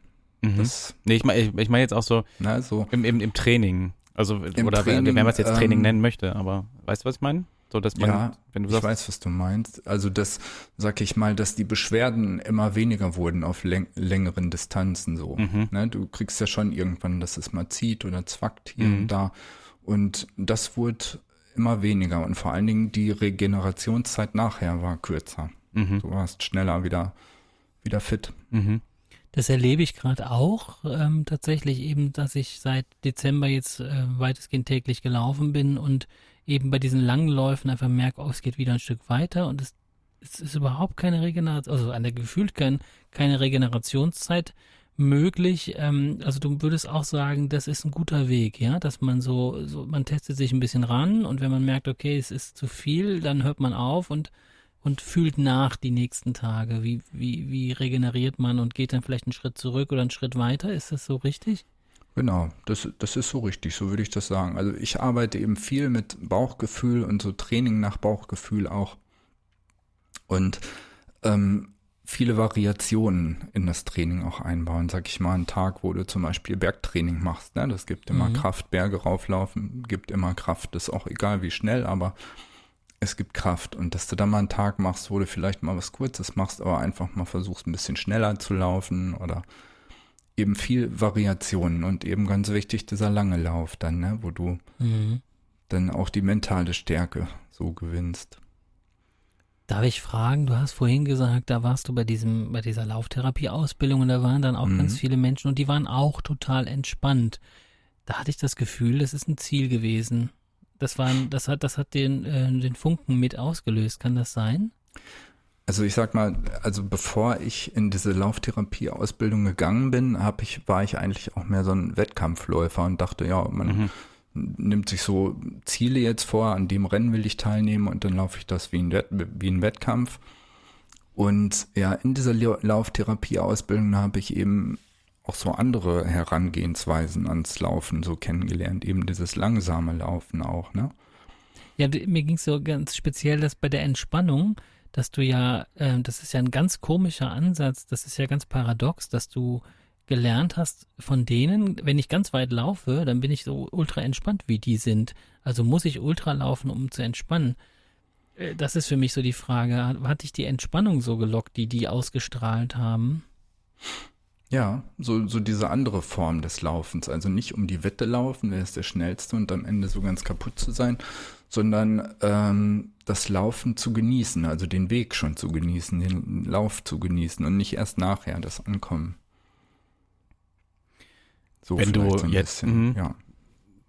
Mhm. Das, Nee, ich meine ich, mein jetzt auch so ne, so, im, im, im Training. Also, Im oder Training, wenn man es jetzt Training ähm, nennen möchte, aber weißt du, was ich meine? So, dass man, Ja, wenn du ich sagst, weiß, was du meinst. Also das, sag ich mal, dass die Beschwerden immer weniger wurden auf läng längeren Distanzen so. Mhm. Ne, du kriegst ja schon irgendwann, dass es mal zieht oder zwackt hier Mhm. und da. Und das wurde immer weniger. Und vor allen Dingen die Regenerationszeit nachher war kürzer. mhm, Du warst schneller wieder, wieder fit. mhm, Das erlebe ich gerade auch ähm, tatsächlich eben, dass ich seit Dezember jetzt äh, weitestgehend täglich gelaufen bin und eben bei diesen langen Läufen einfach merke, oh, es geht wieder ein Stück weiter und es, es ist überhaupt keine Regeneration, also an der gefühlt kein, keine Regenerationszeit möglich. Ähm, also du würdest auch sagen, das ist ein guter Weg, ja, dass man so, so, man testet sich ein bisschen ran und wenn man merkt, okay, es ist zu viel, dann hört man auf und und fühlt nach die nächsten Tage. Wie, wie, wie regeneriert man und geht dann vielleicht einen Schritt zurück oder einen Schritt weiter? Ist das so richtig? Genau, das, das ist so richtig, so würde ich das sagen. Also ich arbeite eben viel mit Bauchgefühl und so Training nach Bauchgefühl auch. Und ähm, viele Variationen in das Training auch einbauen. Sag ich mal, einen Tag, wo du zum Beispiel Bergtraining machst. Ne? Das gibt immer Mhm. Kraft, Berge rauflaufen, gibt immer Kraft. Das ist auch egal, wie schnell, aber es gibt Kraft. Und dass du dann mal einen Tag machst, wo du vielleicht mal was Kurzes machst, aber einfach mal versuchst, ein bisschen schneller zu laufen oder eben viel Variationen und eben ganz wichtig dieser lange Lauf dann, ne, wo du Mhm. dann auch die mentale Stärke so gewinnst. Darf ich fragen, du hast vorhin gesagt, da warst du bei diesem, bei dieser Lauftherapie-Ausbildung und da waren dann auch Mhm. ganz viele Menschen und die waren auch total entspannt. Da hatte ich das Gefühl, das ist ein Ziel gewesen. Das war, ein- das hat, das hat den, äh, den Funken mit ausgelöst. Kann das sein? Also ich sag mal, also bevor ich in diese Lauftherapie-Ausbildung gegangen bin, hab ich, war ich eigentlich auch mehr so ein Wettkampfläufer und dachte, ja, man mhm, nimmt sich so Ziele jetzt vor, an dem Rennen will ich teilnehmen und dann laufe ich das wie ein, Wett, wie ein Wettkampf. Und ja, in dieser Lau- Lauftherapie-Ausbildung habe ich eben auch so andere Herangehensweisen ans Laufen so kennengelernt, eben dieses langsame Laufen auch, ne? Ja, mir ging es so ganz speziell, dass bei der Entspannung, dass du ja, ähm, das ist ja ein ganz komischer Ansatz, das ist ja ganz paradox, dass du gelernt hast von denen, wenn ich ganz weit laufe, dann bin ich so ultra entspannt, wie die sind. Also muss ich ultra laufen, um zu entspannen. Äh, Das ist für mich so die Frage, hat dich die Entspannung so gelockt, die die ausgestrahlt haben? Ja, so, so diese andere Form des Laufens. Also nicht um die Wette laufen, wer ist der Schnellste und am Ende so ganz kaputt zu sein, sondern ähm, das Laufen zu genießen, also den Weg schon zu genießen, den Lauf zu genießen und nicht erst nachher das Ankommen. So wenn du so jetzt, bisschen, mhm. ja.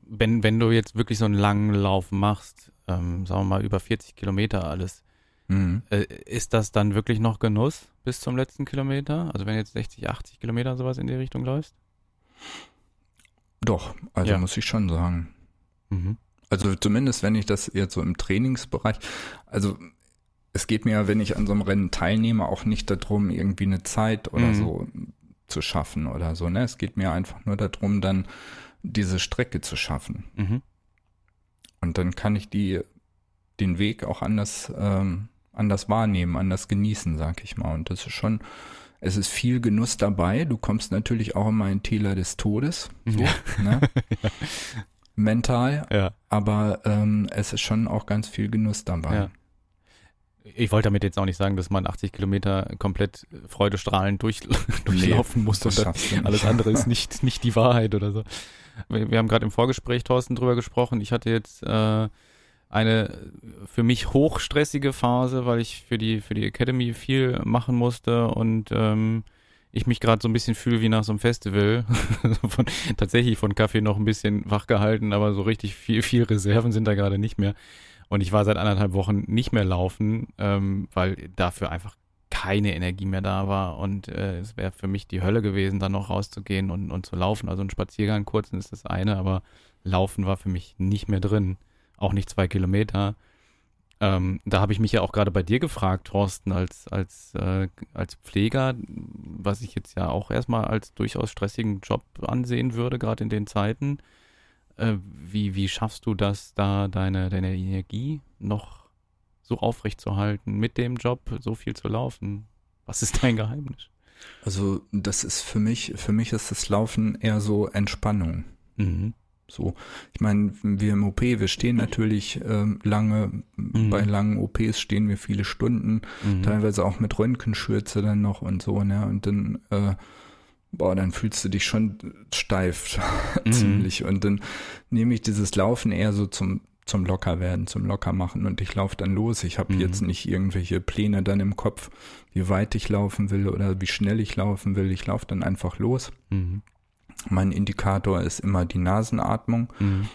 wenn, wenn du jetzt wirklich so einen langen Lauf machst, ähm, sagen wir mal über 40 Kilometer alles, mhm. äh, ist das dann wirklich noch Genuss bis zum letzten Kilometer? Also wenn jetzt 60, 80 Kilometer sowas in die Richtung läufst? Doch, also ja. muss ich schon sagen. Mhm. Also zumindest wenn ich das jetzt so im Trainingsbereich, also es geht mir ja, wenn ich an so einem Rennen teilnehme, auch nicht darum, irgendwie eine Zeit oder mhm. so zu schaffen oder so. Ne? Es geht mir einfach nur darum, dann diese Strecke zu schaffen. Mhm. Und dann kann ich die, den Weg auch anders, ähm, anders wahrnehmen, anders genießen, sag ich mal. Und das ist schon, es ist viel Genuss dabei. Du kommst natürlich auch immer in Täler des Todes. So, ja. Ne? ja. Mental. Ja. Aber ähm, es ist schon auch ganz viel Genuss dabei. Ich wollte damit jetzt auch nicht sagen, dass man 80 Kilometer komplett freudestrahlend durch, durchlaufen nee, muss und alles andere ist nicht, nicht die Wahrheit oder so. Wir, wir haben gerade im Vorgespräch, Thorsten, drüber gesprochen. Ich hatte jetzt äh, eine für mich hochstressige Phase, weil ich für die, für die Academy viel machen musste und ähm, ich mich gerade so ein bisschen fühle wie nach so einem Festival. von, tatsächlich von Kaffee noch ein bisschen wach gehalten, aber so richtig viel, viel Reserven sind da gerade nicht mehr. Und ich war seit anderthalb Wochen nicht mehr laufen, ähm, weil dafür einfach keine Energie mehr da war. Und äh, es wäre für mich die Hölle gewesen, dann noch rauszugehen und, und zu laufen. Also ein Spaziergang kurzen ist das eine, aber Laufen war für mich nicht mehr drin. Auch nicht zwei Kilometer. Ähm, da habe ich mich ja auch gerade bei dir gefragt, Thorsten, als, als, äh, als Pfleger, was ich jetzt ja auch erstmal als durchaus stressigen Job ansehen würde, gerade in den Zeiten. Äh, wie, wie schaffst du das, da deine, deine Energie noch so aufrecht zu halten, mit dem Job so viel zu laufen? Was ist dein Geheimnis? Also, das ist für mich, für mich ist das Laufen eher so Entspannung. Mhm. So, ich meine, wir im OP, wir stehen natürlich ähm, lange, mhm. bei langen OPs stehen wir viele Stunden, mhm. teilweise auch mit Röntgenschürze dann noch und so, ne? Und dann äh, boah, dann fühlst du dich schon steif mhm. ziemlich. Und dann nehme ich dieses Laufen eher so zum zum Lockerwerden, zum Lockermachen und ich laufe dann los. Ich habe mhm. jetzt nicht irgendwelche Pläne dann im Kopf, wie weit ich laufen will oder wie schnell ich laufen will. Ich laufe dann einfach los. Mein Indikator ist immer die Nasenatmung. Mhm.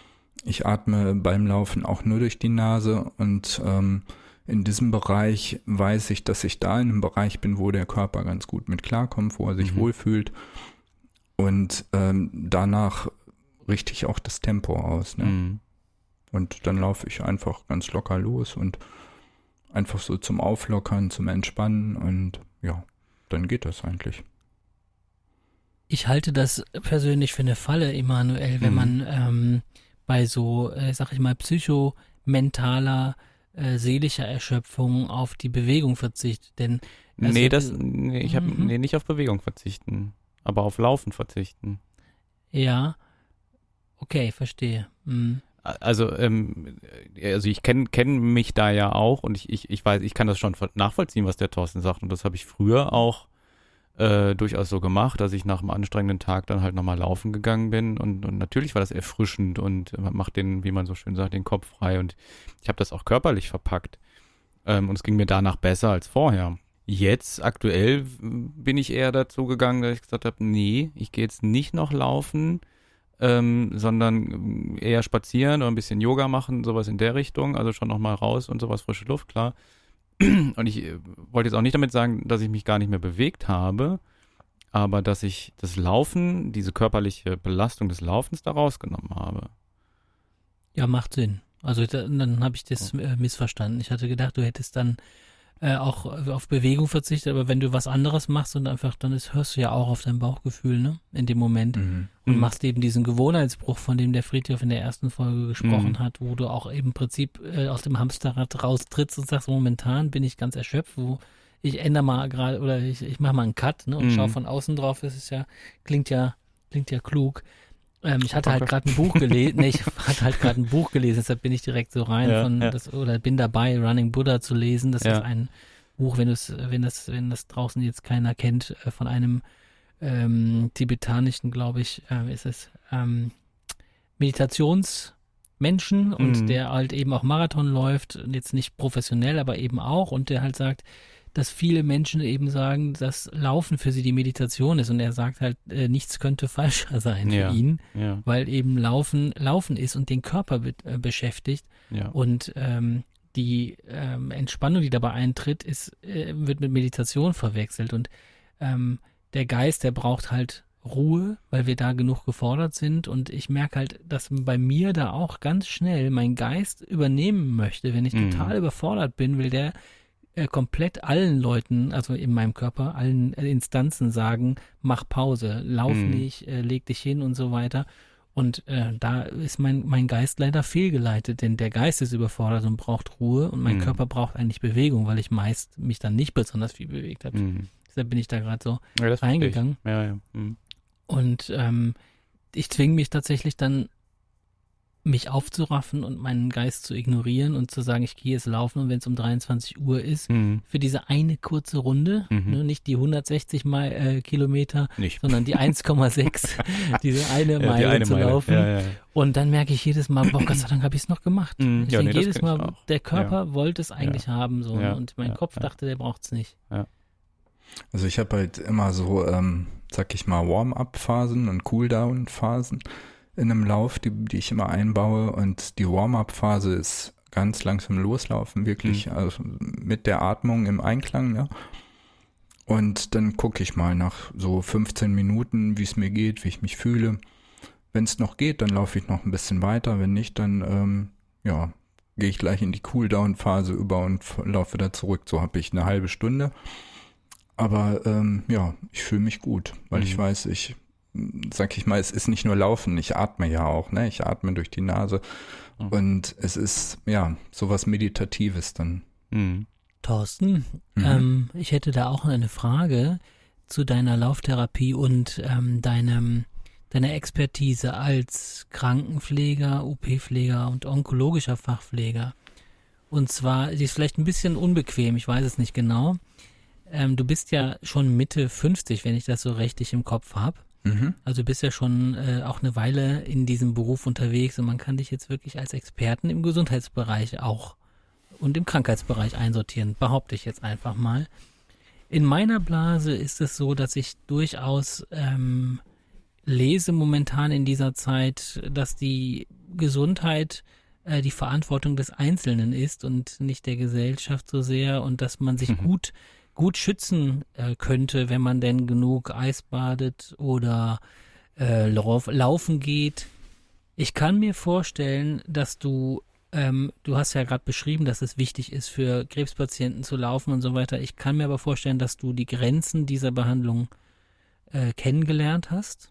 Ich atme beim Laufen auch nur durch die Nase und ähm, in diesem Bereich weiß ich, dass ich da in einem Bereich bin, wo der Körper ganz gut mit klarkommt, wo er sich mhm. wohlfühlt. Und ähm, danach richte ich auch das Tempo aus. Ne? Mhm. Und dann laufe ich einfach ganz locker los und einfach so zum Auflockern, zum Entspannen und ja, dann geht das eigentlich. Ich halte das persönlich für eine Falle, Emanuel, wenn mhm. man ähm, bei so, äh, sag ich mal, psychomentaler äh, seelischer Erschöpfung auf die Bewegung verzichtet. Denn also, nee, das, nee, ich habe mhm. nee, nicht auf Bewegung verzichten, aber auf Laufen verzichten. Ja, okay, verstehe. Mhm. Also, ähm, also ich kenne kenn mich da ja auch und ich, ich, ich weiß, ich kann das schon nachvollziehen, was der Thorsten sagt. Und das habe ich früher auch äh, durchaus so gemacht, dass ich nach einem anstrengenden Tag dann halt nochmal laufen gegangen bin und, und natürlich war das erfrischend und macht den, wie man so schön sagt, den Kopf frei und ich habe das auch körperlich verpackt ähm, und es ging mir danach besser als vorher. Jetzt aktuell bin ich eher dazu gegangen, dass ich gesagt habe, nee, ich gehe jetzt nicht noch laufen, ähm, sondern eher spazieren oder ein bisschen Yoga machen, sowas in der Richtung, also schon nochmal raus und sowas frische Luft, klar. Und ich äh, wollte jetzt auch nicht damit sagen, dass ich mich gar nicht mehr bewegt habe, aber dass ich das Laufen, diese körperliche Belastung des Laufens da rausgenommen habe. Ja, macht Sinn. Also dann habe ich das äh, missverstanden. Ich hatte gedacht, du hättest dann äh, auch auf Bewegung verzichtet, aber wenn du was anderes machst und einfach, dann ist, hörst du ja auch auf dein Bauchgefühl, ne? In dem Moment. Mhm. Und mhm. machst eben diesen Gewohnheitsbruch, von dem der Friedhof in der ersten Folge gesprochen mhm. hat, wo du auch eben im Prinzip äh, aus dem Hamsterrad raustrittst und sagst, momentan bin ich ganz erschöpft, wo ich ändere mal gerade oder ich, ich mache mal einen Cut, ne? Und schau mhm. von außen drauf, das ist ja, klingt ja, klingt ja klug. Ähm, ich hatte halt gerade ein Buch gelesen, nee, ich hatte halt gerade ein Buch gelesen, deshalb bin ich direkt so rein ja, von ja. Das, oder bin dabei, Running Buddha zu lesen. Das ja. ist ein Buch, wenn es, wenn das, wenn das draußen jetzt keiner kennt, äh, von einem ähm, tibetanischen, glaube ich, äh, ist es, ähm, Meditationsmenschen und Mhm. der halt eben auch Marathon läuft, jetzt nicht professionell, aber eben auch und der halt sagt, dass viele Menschen eben sagen, dass Laufen für sie die Meditation ist und er sagt halt, äh, nichts könnte falscher sein Ja. für ihn, Ja, weil eben Laufen Laufen ist und den Körper be äh, beschäftigt ja. und ähm, die ähm, Entspannung, die dabei eintritt, ist, äh, wird mit Meditation verwechselt. Und ähm, der Geist, der braucht halt Ruhe, weil wir da genug gefordert sind. Und ich merke halt, dass bei mir da auch ganz schnell mein Geist übernehmen möchte. Wenn ich Mhm. total überfordert bin, will der äh, komplett allen Leuten, also in meinem Körper, allen äh, Instanzen sagen, mach Pause, lauf Mhm. nicht, äh, leg dich hin und so weiter. Und äh, da ist mein, mein Geist leider fehlgeleitet, denn der Geist ist überfordert und braucht Ruhe und mein Mhm. Körper braucht eigentlich Bewegung, weil ich meist mich dann nicht besonders viel bewegt habe. Mhm. Deshalb bin ich da gerade so ja reingegangen. Ja, ja. Mhm. Und ähm, ich zwinge mich tatsächlich dann, mich aufzuraffen und meinen Geist zu ignorieren und zu sagen, ich gehe jetzt laufen und wenn es um 23 Uhr ist, Mhm. für diese eine kurze Runde, Mhm. ne, nicht die 160 Mal, äh, Kilometer, Nicht. sondern die 1,6, diese eine Ja, die Meile eine zu Meile. laufen. Ja, ja, ja. Und dann merke ich jedes Mal, boah, Gott sei Dank habe ich es noch gemacht. Mhm. Ich Ja, denke nee, jedes Mal, der Körper wollte es eigentlich haben, so. Ja, ne? Und mein ja, Kopf ja. dachte, der braucht es nicht. Also ich habe halt immer so, ähm, sag ich mal, Warm-up-Phasen und Cooldown-Phasen in einem Lauf, die, die ich immer einbaue. Und die Warm-up-Phase ist ganz langsam loslaufen, wirklich also mit der Atmung im Einklang, ja. Und dann gucke ich mal nach so 15 Minuten, wie es mir geht, wie ich mich fühle. Wenn es noch geht, dann laufe ich noch ein bisschen weiter. Wenn nicht, dann ähm, ja, gehe ich gleich in die Cooldown-Phase über und laufe wieder zurück. So habe ich eine halbe Stunde. Aber ähm, ja, ich fühle mich gut, weil ich Mhm. weiß, ich, sag ich mal, es ist nicht nur Laufen, ich atme ja auch, ne? Ich atme durch die Nase. Mhm. Und es ist, ja, sowas Meditatives dann. Mhm. Thorsten, Mhm. ähm, ich hätte da auch eine Frage zu deiner Lauftherapie und ähm, deinem, deiner Expertise als Krankenpfleger, OP-Pfleger und onkologischer Fachpfleger. Und zwar, die ist vielleicht ein bisschen unbequem, ich weiß es nicht genau. Ähm, du bist ja schon Mitte 50, wenn ich das so richtig im Kopf habe. Mhm. Also du bist ja schon äh, auch eine Weile in diesem Beruf unterwegs und man kann dich jetzt wirklich als Experten im Gesundheitsbereich auch und im Krankheitsbereich einsortieren, behaupte ich jetzt einfach mal. In meiner Blase ist es so, dass ich durchaus ähm, lese momentan in dieser Zeit, dass die Gesundheit äh, die Verantwortung des Einzelnen ist und nicht der Gesellschaft so sehr und dass man sich Mhm. gut gut schützen äh, könnte, wenn man denn genug Eis badet oder äh, lauf, laufen geht. Ich kann mir vorstellen, dass du, ähm, du hast ja gerade beschrieben, dass es wichtig ist für Krebspatienten zu laufen und so weiter. Ich kann mir aber vorstellen, dass du die Grenzen dieser Behandlung äh, kennengelernt hast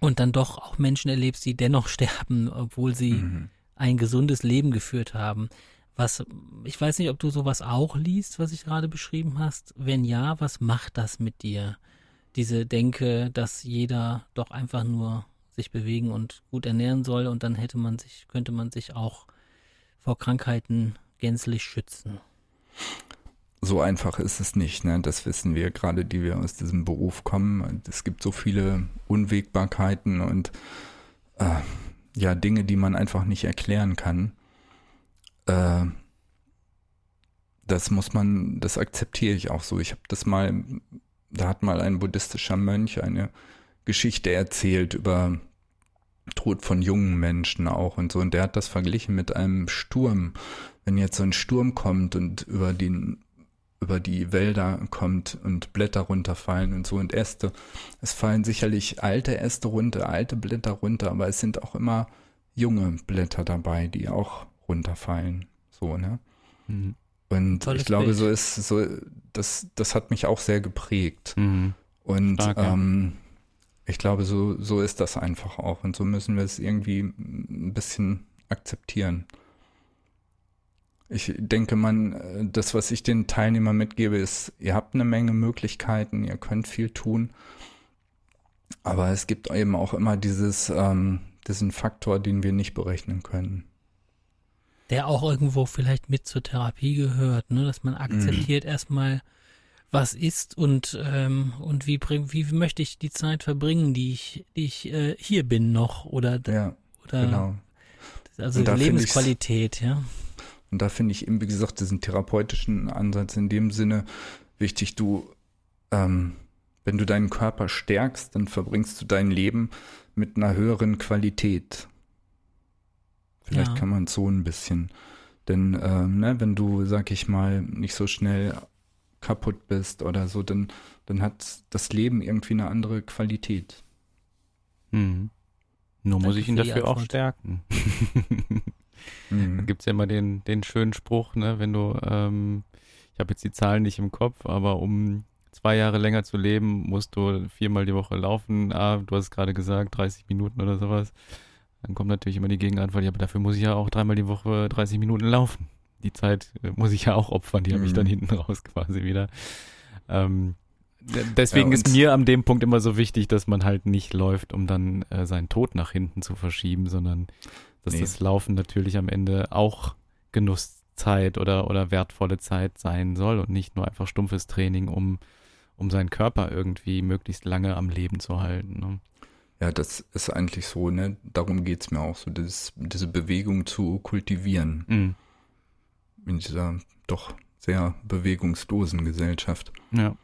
und dann doch auch Menschen erlebst, die dennoch sterben, obwohl sie Mhm. ein gesundes Leben geführt haben. Was, ich weiß nicht, ob du sowas auch liest, was ich gerade beschrieben hast. Wenn ja, was macht das mit dir? Diese Denke, dass jeder doch einfach nur sich bewegen und gut ernähren soll und dann hätte man sich, könnte man sich auch vor Krankheiten gänzlich schützen. So einfach ist es nicht, ne? Das wissen wir gerade, die wir aus diesem Beruf kommen. Es gibt so viele Unwägbarkeiten und äh, ja, Dinge, die man einfach nicht erklären kann. Äh, das muss man, das akzeptiere ich auch so. Ich habe das mal, da hat mal ein buddhistischer Mönch eine Geschichte erzählt über Tod von jungen Menschen auch und so. Und der hat das verglichen mit einem Sturm. Wenn jetzt so ein Sturm kommt und über den über die Wälder kommt und Blätter runterfallen und so und Äste. Es fallen sicherlich alte Äste runter, alte Blätter runter, aber es sind auch immer junge Blätter dabei, die auch runterfallen. So, ne? Mhm. Und Tolles ich glaube, Bild. so ist so, das, das hat mich auch sehr geprägt. Mhm. Und Stark, ja. ähm, ich glaube, so, so ist das einfach auch. Und so müssen wir es irgendwie ein bisschen akzeptieren. Ich denke, man, das, was ich den Teilnehmern mitgebe, ist, ihr habt eine Menge Möglichkeiten, ihr könnt viel tun. Aber es gibt eben auch immer dieses, ähm, diesen Faktor, den wir nicht berechnen können. Der auch irgendwo vielleicht mit zur Therapie gehört, ne? dass man akzeptiert erstmal, was ist und ähm, und wie wie möchte ich die Zeit verbringen, die ich die ich äh, hier bin noch oder Ja, oder genau. also Lebensqualität, ja. Und da finde ich eben, wie gesagt, diesen therapeutischen Ansatz in dem Sinne wichtig. Du, ähm, wenn du deinen Körper stärkst, dann verbringst du dein Leben mit einer höheren Qualität. Vielleicht Ja. kann man es so ein bisschen. Denn ähm, ne, wenn du, sag ich mal, nicht so schnell kaputt bist oder so, dann, dann hat das Leben irgendwie eine andere Qualität. Mhm. Nur muss Danke ich ihn dafür auch stärken. Da Mhm. gibt's ja immer den, den schönen Spruch, ne, wenn du, ähm, ich habe jetzt die Zahlen nicht im Kopf, aber um zwei Jahre länger zu leben, musst du viermal die Woche laufen. Ah, du hast gerade gesagt, 30 Minuten oder sowas. Dann kommt natürlich immer die Gegenantwort, ja, aber dafür muss ich ja auch dreimal die Woche 30 Minuten laufen. Die Zeit äh, muss ich ja auch opfern, die habe ich Mhm. dann hinten raus quasi wieder. Ähm, deswegen Ja, ist mir an dem Punkt immer so wichtig, dass man halt nicht läuft, um dann äh, seinen Tod nach hinten zu verschieben, sondern dass Nee. das Laufen natürlich am Ende auch Genusszeit oder, oder wertvolle Zeit sein soll und nicht nur einfach stumpfes Training, um, um seinen Körper irgendwie möglichst lange am Leben zu halten. Ne? Ja, das ist eigentlich so, ne? Darum geht's mir auch so, dieses, diese Bewegung zu kultivieren Mhm. in dieser doch sehr bewegungslosen Gesellschaft. Ja.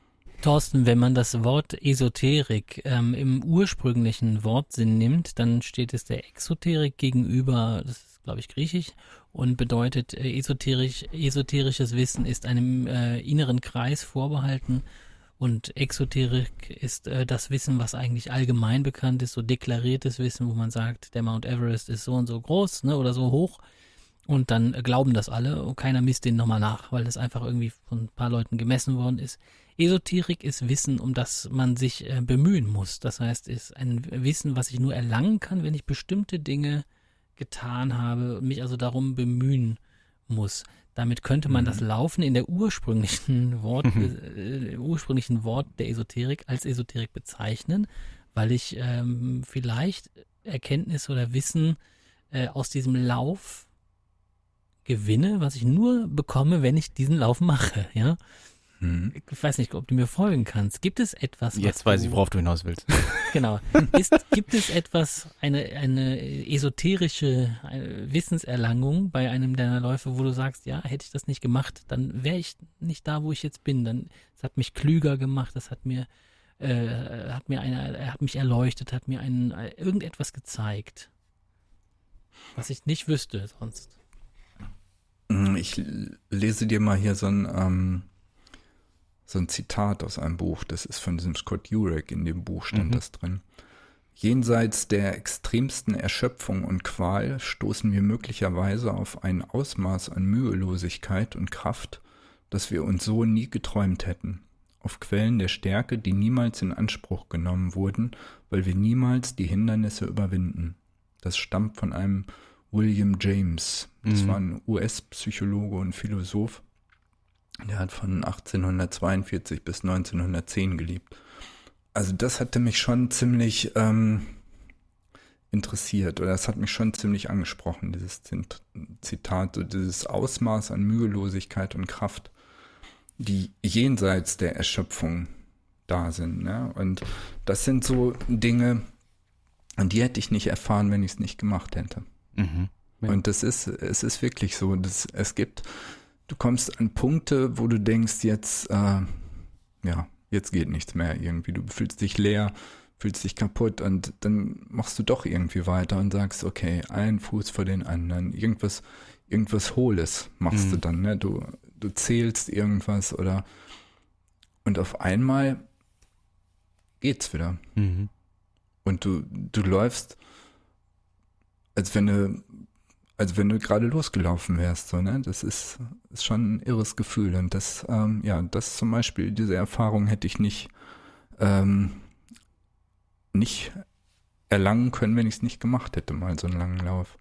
Thorsten, wenn man das Wort Esoterik ähm, im ursprünglichen Wortsinn nimmt, dann steht es der Exoterik gegenüber, das ist, glaube ich, griechisch, und bedeutet, äh, esoterisch, esoterisches Wissen ist einem äh, inneren Kreis vorbehalten und Exoterik ist äh, das Wissen, was eigentlich allgemein bekannt ist, so deklariertes Wissen, wo man sagt, der Mount Everest ist so und so groß ne, oder so hoch. Und dann äh, glauben das alle und keiner misst den nochmal nach, weil das einfach irgendwie von ein paar Leuten gemessen worden ist. Esoterik ist Wissen, um das man sich äh, bemühen muss. Das heißt, ist ein Wissen, was ich nur erlangen kann, wenn ich bestimmte Dinge getan habe mich also darum bemühen muss. Damit könnte man Mhm. das Laufen in der ursprünglichen Wort, äh, ursprünglichen Wort der Esoterik als Esoterik bezeichnen, weil ich ähm, vielleicht Erkenntnis oder Wissen äh, aus diesem Lauf gewinne, was ich nur bekomme, wenn ich diesen Lauf mache, ja. Hm. Ich weiß nicht, ob du mir folgen kannst. Gibt es etwas, was Jetzt weiß du, ich, worauf du hinaus willst. Genau. Ist, gibt es etwas, eine, eine esoterische eine Wissenserlangung bei einem deiner Läufe, wo du sagst, ja, hätte ich das nicht gemacht, dann wäre ich nicht da, wo ich jetzt bin. Dann, es hat mich klüger gemacht, das hat mir, äh, hat mir eine, hat mich erleuchtet, hat mir ein, irgendetwas gezeigt. Was ich nicht wüsste sonst. Hm, Ich lese dir mal hier so ein, ähm, so ein Zitat aus einem Buch. Das ist von diesem Scott Jurek. In dem Buch stand Mhm. das drin. Jenseits der extremsten Erschöpfung und Qual stoßen wir möglicherweise auf ein Ausmaß an Mühelosigkeit und Kraft, das wir uns so nie geträumt hätten. Auf Quellen der Stärke, die niemals in Anspruch genommen wurden, weil wir niemals die Hindernisse überwinden. Das stammt von einem William James. Das Mhm. war ein US-Psychologe und Philosoph. Der hat von 1842 bis 1910 gelebt. Also das hatte mich schon ziemlich ähm, interessiert oder das hat mich schon ziemlich angesprochen, dieses Zitat, so dieses Ausmaß an Mühelosigkeit und Kraft, die jenseits der Erschöpfung da sind. Ne? Und das sind so Dinge, an die hätte ich nicht erfahren, wenn ich es nicht gemacht hätte. Mhm. Und das ist, es ist wirklich so, dass es gibt, du kommst an Punkte, wo du denkst, jetzt, äh, ja, jetzt geht nichts mehr irgendwie. Du fühlst dich leer, fühlst dich kaputt und dann machst du doch irgendwie weiter und sagst, okay, ein Fuß vor den anderen. Irgendwas, irgendwas Hohles machst Mhm. du dann, ne? Du, du zählst irgendwas oder und auf einmal geht's wieder. Mhm. Und du, du läufst, als wenn du, als wenn du gerade losgelaufen wärst, so, ne? Das ist, ist schon ein irres Gefühl. Und das, ähm, ja, das zum Beispiel, diese Erfahrung hätte ich nicht, ähm, nicht erlangen können, wenn ich es nicht gemacht hätte, mal so einen langen Lauf.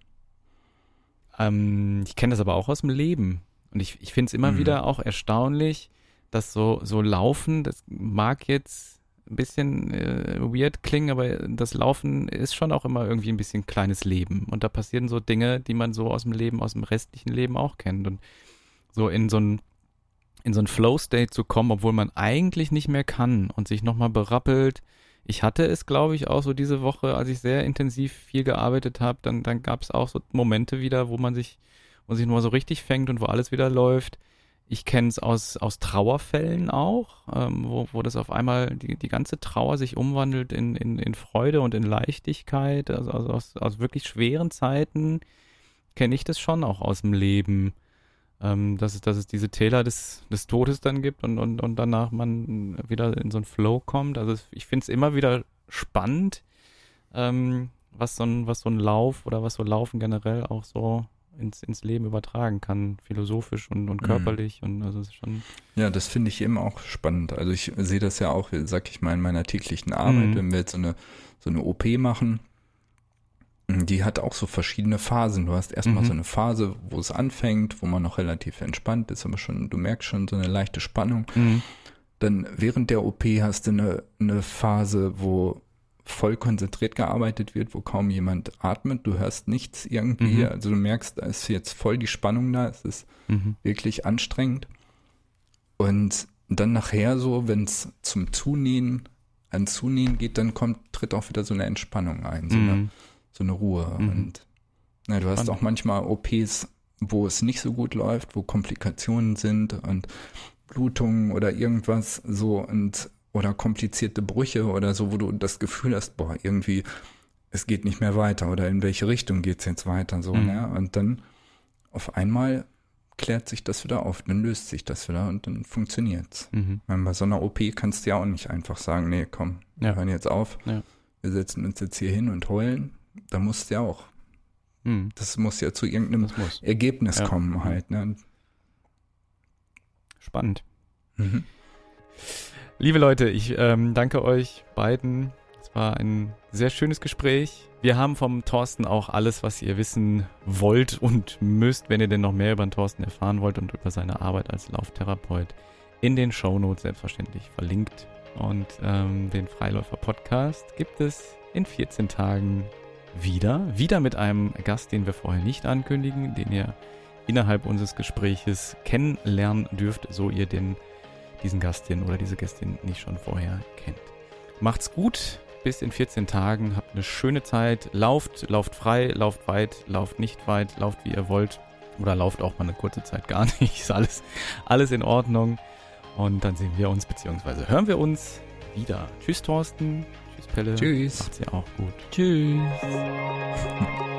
Ähm, ich kenne das aber auch aus dem Leben. Und ich, ich finde es immer Mhm. wieder auch erstaunlich, dass so, so Laufen, das mag jetzt ein bisschen äh, weird klingen, aber das Laufen ist schon auch immer irgendwie ein bisschen kleines Leben. Und da passieren so Dinge, die man so aus dem Leben, aus dem restlichen Leben auch kennt. Und so in so ein in so einen Flow-State zu kommen, obwohl man eigentlich nicht mehr kann und sich nochmal berappelt. Ich hatte es, glaube ich, auch so diese Woche, als ich sehr intensiv viel gearbeitet habe, dann, dann gab es auch so Momente wieder, wo man sich, wo sich nur so richtig fängt und wo alles wieder läuft. Ich kenne es aus, aus Trauerfällen auch, ähm, wo, wo das auf einmal die, die ganze Trauer sich umwandelt in, in, in Freude und in Leichtigkeit. Also, also aus, aus wirklich schweren Zeiten kenne ich das schon auch aus dem Leben, ähm, dass, es, dass es diese Täler des, des Todes dann gibt und, und, und danach man wieder in so einen Flow kommt. Also ich finde es immer wieder spannend, ähm, was, so ein, was so ein Lauf oder was so Laufen generell auch so ins, ins Leben übertragen kann, philosophisch und, und mhm. körperlich. Mhm. Und also ist schon. Ja, das finde ich eben auch spannend. Also ich sehe das ja auch, sag ich mal, in meiner täglichen Arbeit, mhm. wenn wir jetzt so eine, so eine OP machen, die hat auch so verschiedene Phasen. Du hast erstmal mhm. so eine Phase, wo es anfängt, wo man noch relativ entspannt ist, aber schon, du merkst schon so eine leichte Spannung. Mhm. Dann während der OP hast du eine, eine Phase, wo voll konzentriert gearbeitet wird, wo kaum jemand atmet, du hörst nichts irgendwie, mhm. also du merkst, da ist jetzt voll die Spannung da, es ist mhm. wirklich anstrengend. Und dann nachher so, wenn es zum Zunähen, an Zunähen geht, dann kommt, tritt auch wieder so eine Entspannung ein, so, mhm. eine, so eine Ruhe. Mhm. Und na, du hast auch manchmal OPs, wo es nicht so gut läuft, wo Komplikationen sind und Blutungen oder irgendwas so und oder komplizierte Brüche oder so, wo du das Gefühl hast, boah, irgendwie, es geht nicht mehr weiter oder in welche Richtung geht es jetzt weiter, so, mhm. ne? Und dann auf einmal klärt sich das wieder auf, dann löst sich das wieder und dann funktioniert's. Mhm. Bei so einer OP kannst du ja auch nicht einfach sagen, nee, komm, wir hören jetzt auf, ja. wir setzen uns jetzt hier hin und heulen. Da musst du ja auch. Mhm. Das muss ja zu irgendeinem Ergebnis ja. kommen halt. Ne? Spannend. Mhm. Liebe Leute, ich ähm, danke euch beiden. Es war ein sehr schönes Gespräch. Wir haben vom Thorsten auch alles, was ihr wissen wollt und müsst, wenn ihr denn noch mehr über den Thorsten erfahren wollt und über seine Arbeit als Lauftherapeut, in den Shownotes selbstverständlich verlinkt. Und ähm, den Freiläufer-Podcast gibt es in 14 Tagen wieder. Wieder mit einem Gast, den wir vorher nicht ankündigen, den ihr innerhalb unseres Gespräches kennenlernen dürft, so ihr den diesen Gastin oder diese Gästin nicht schon vorher kennt. Macht's gut, bis in 14 Tagen, habt eine schöne Zeit, lauft, lauft frei, lauft weit, lauft nicht weit, lauft wie ihr wollt oder lauft auch mal eine kurze Zeit gar nicht, ist alles, alles in Ordnung und dann sehen wir uns beziehungsweise hören wir uns wieder. Tschüss Thorsten, tschüss Pelle, tschüss. macht's ja auch gut. Tschüss.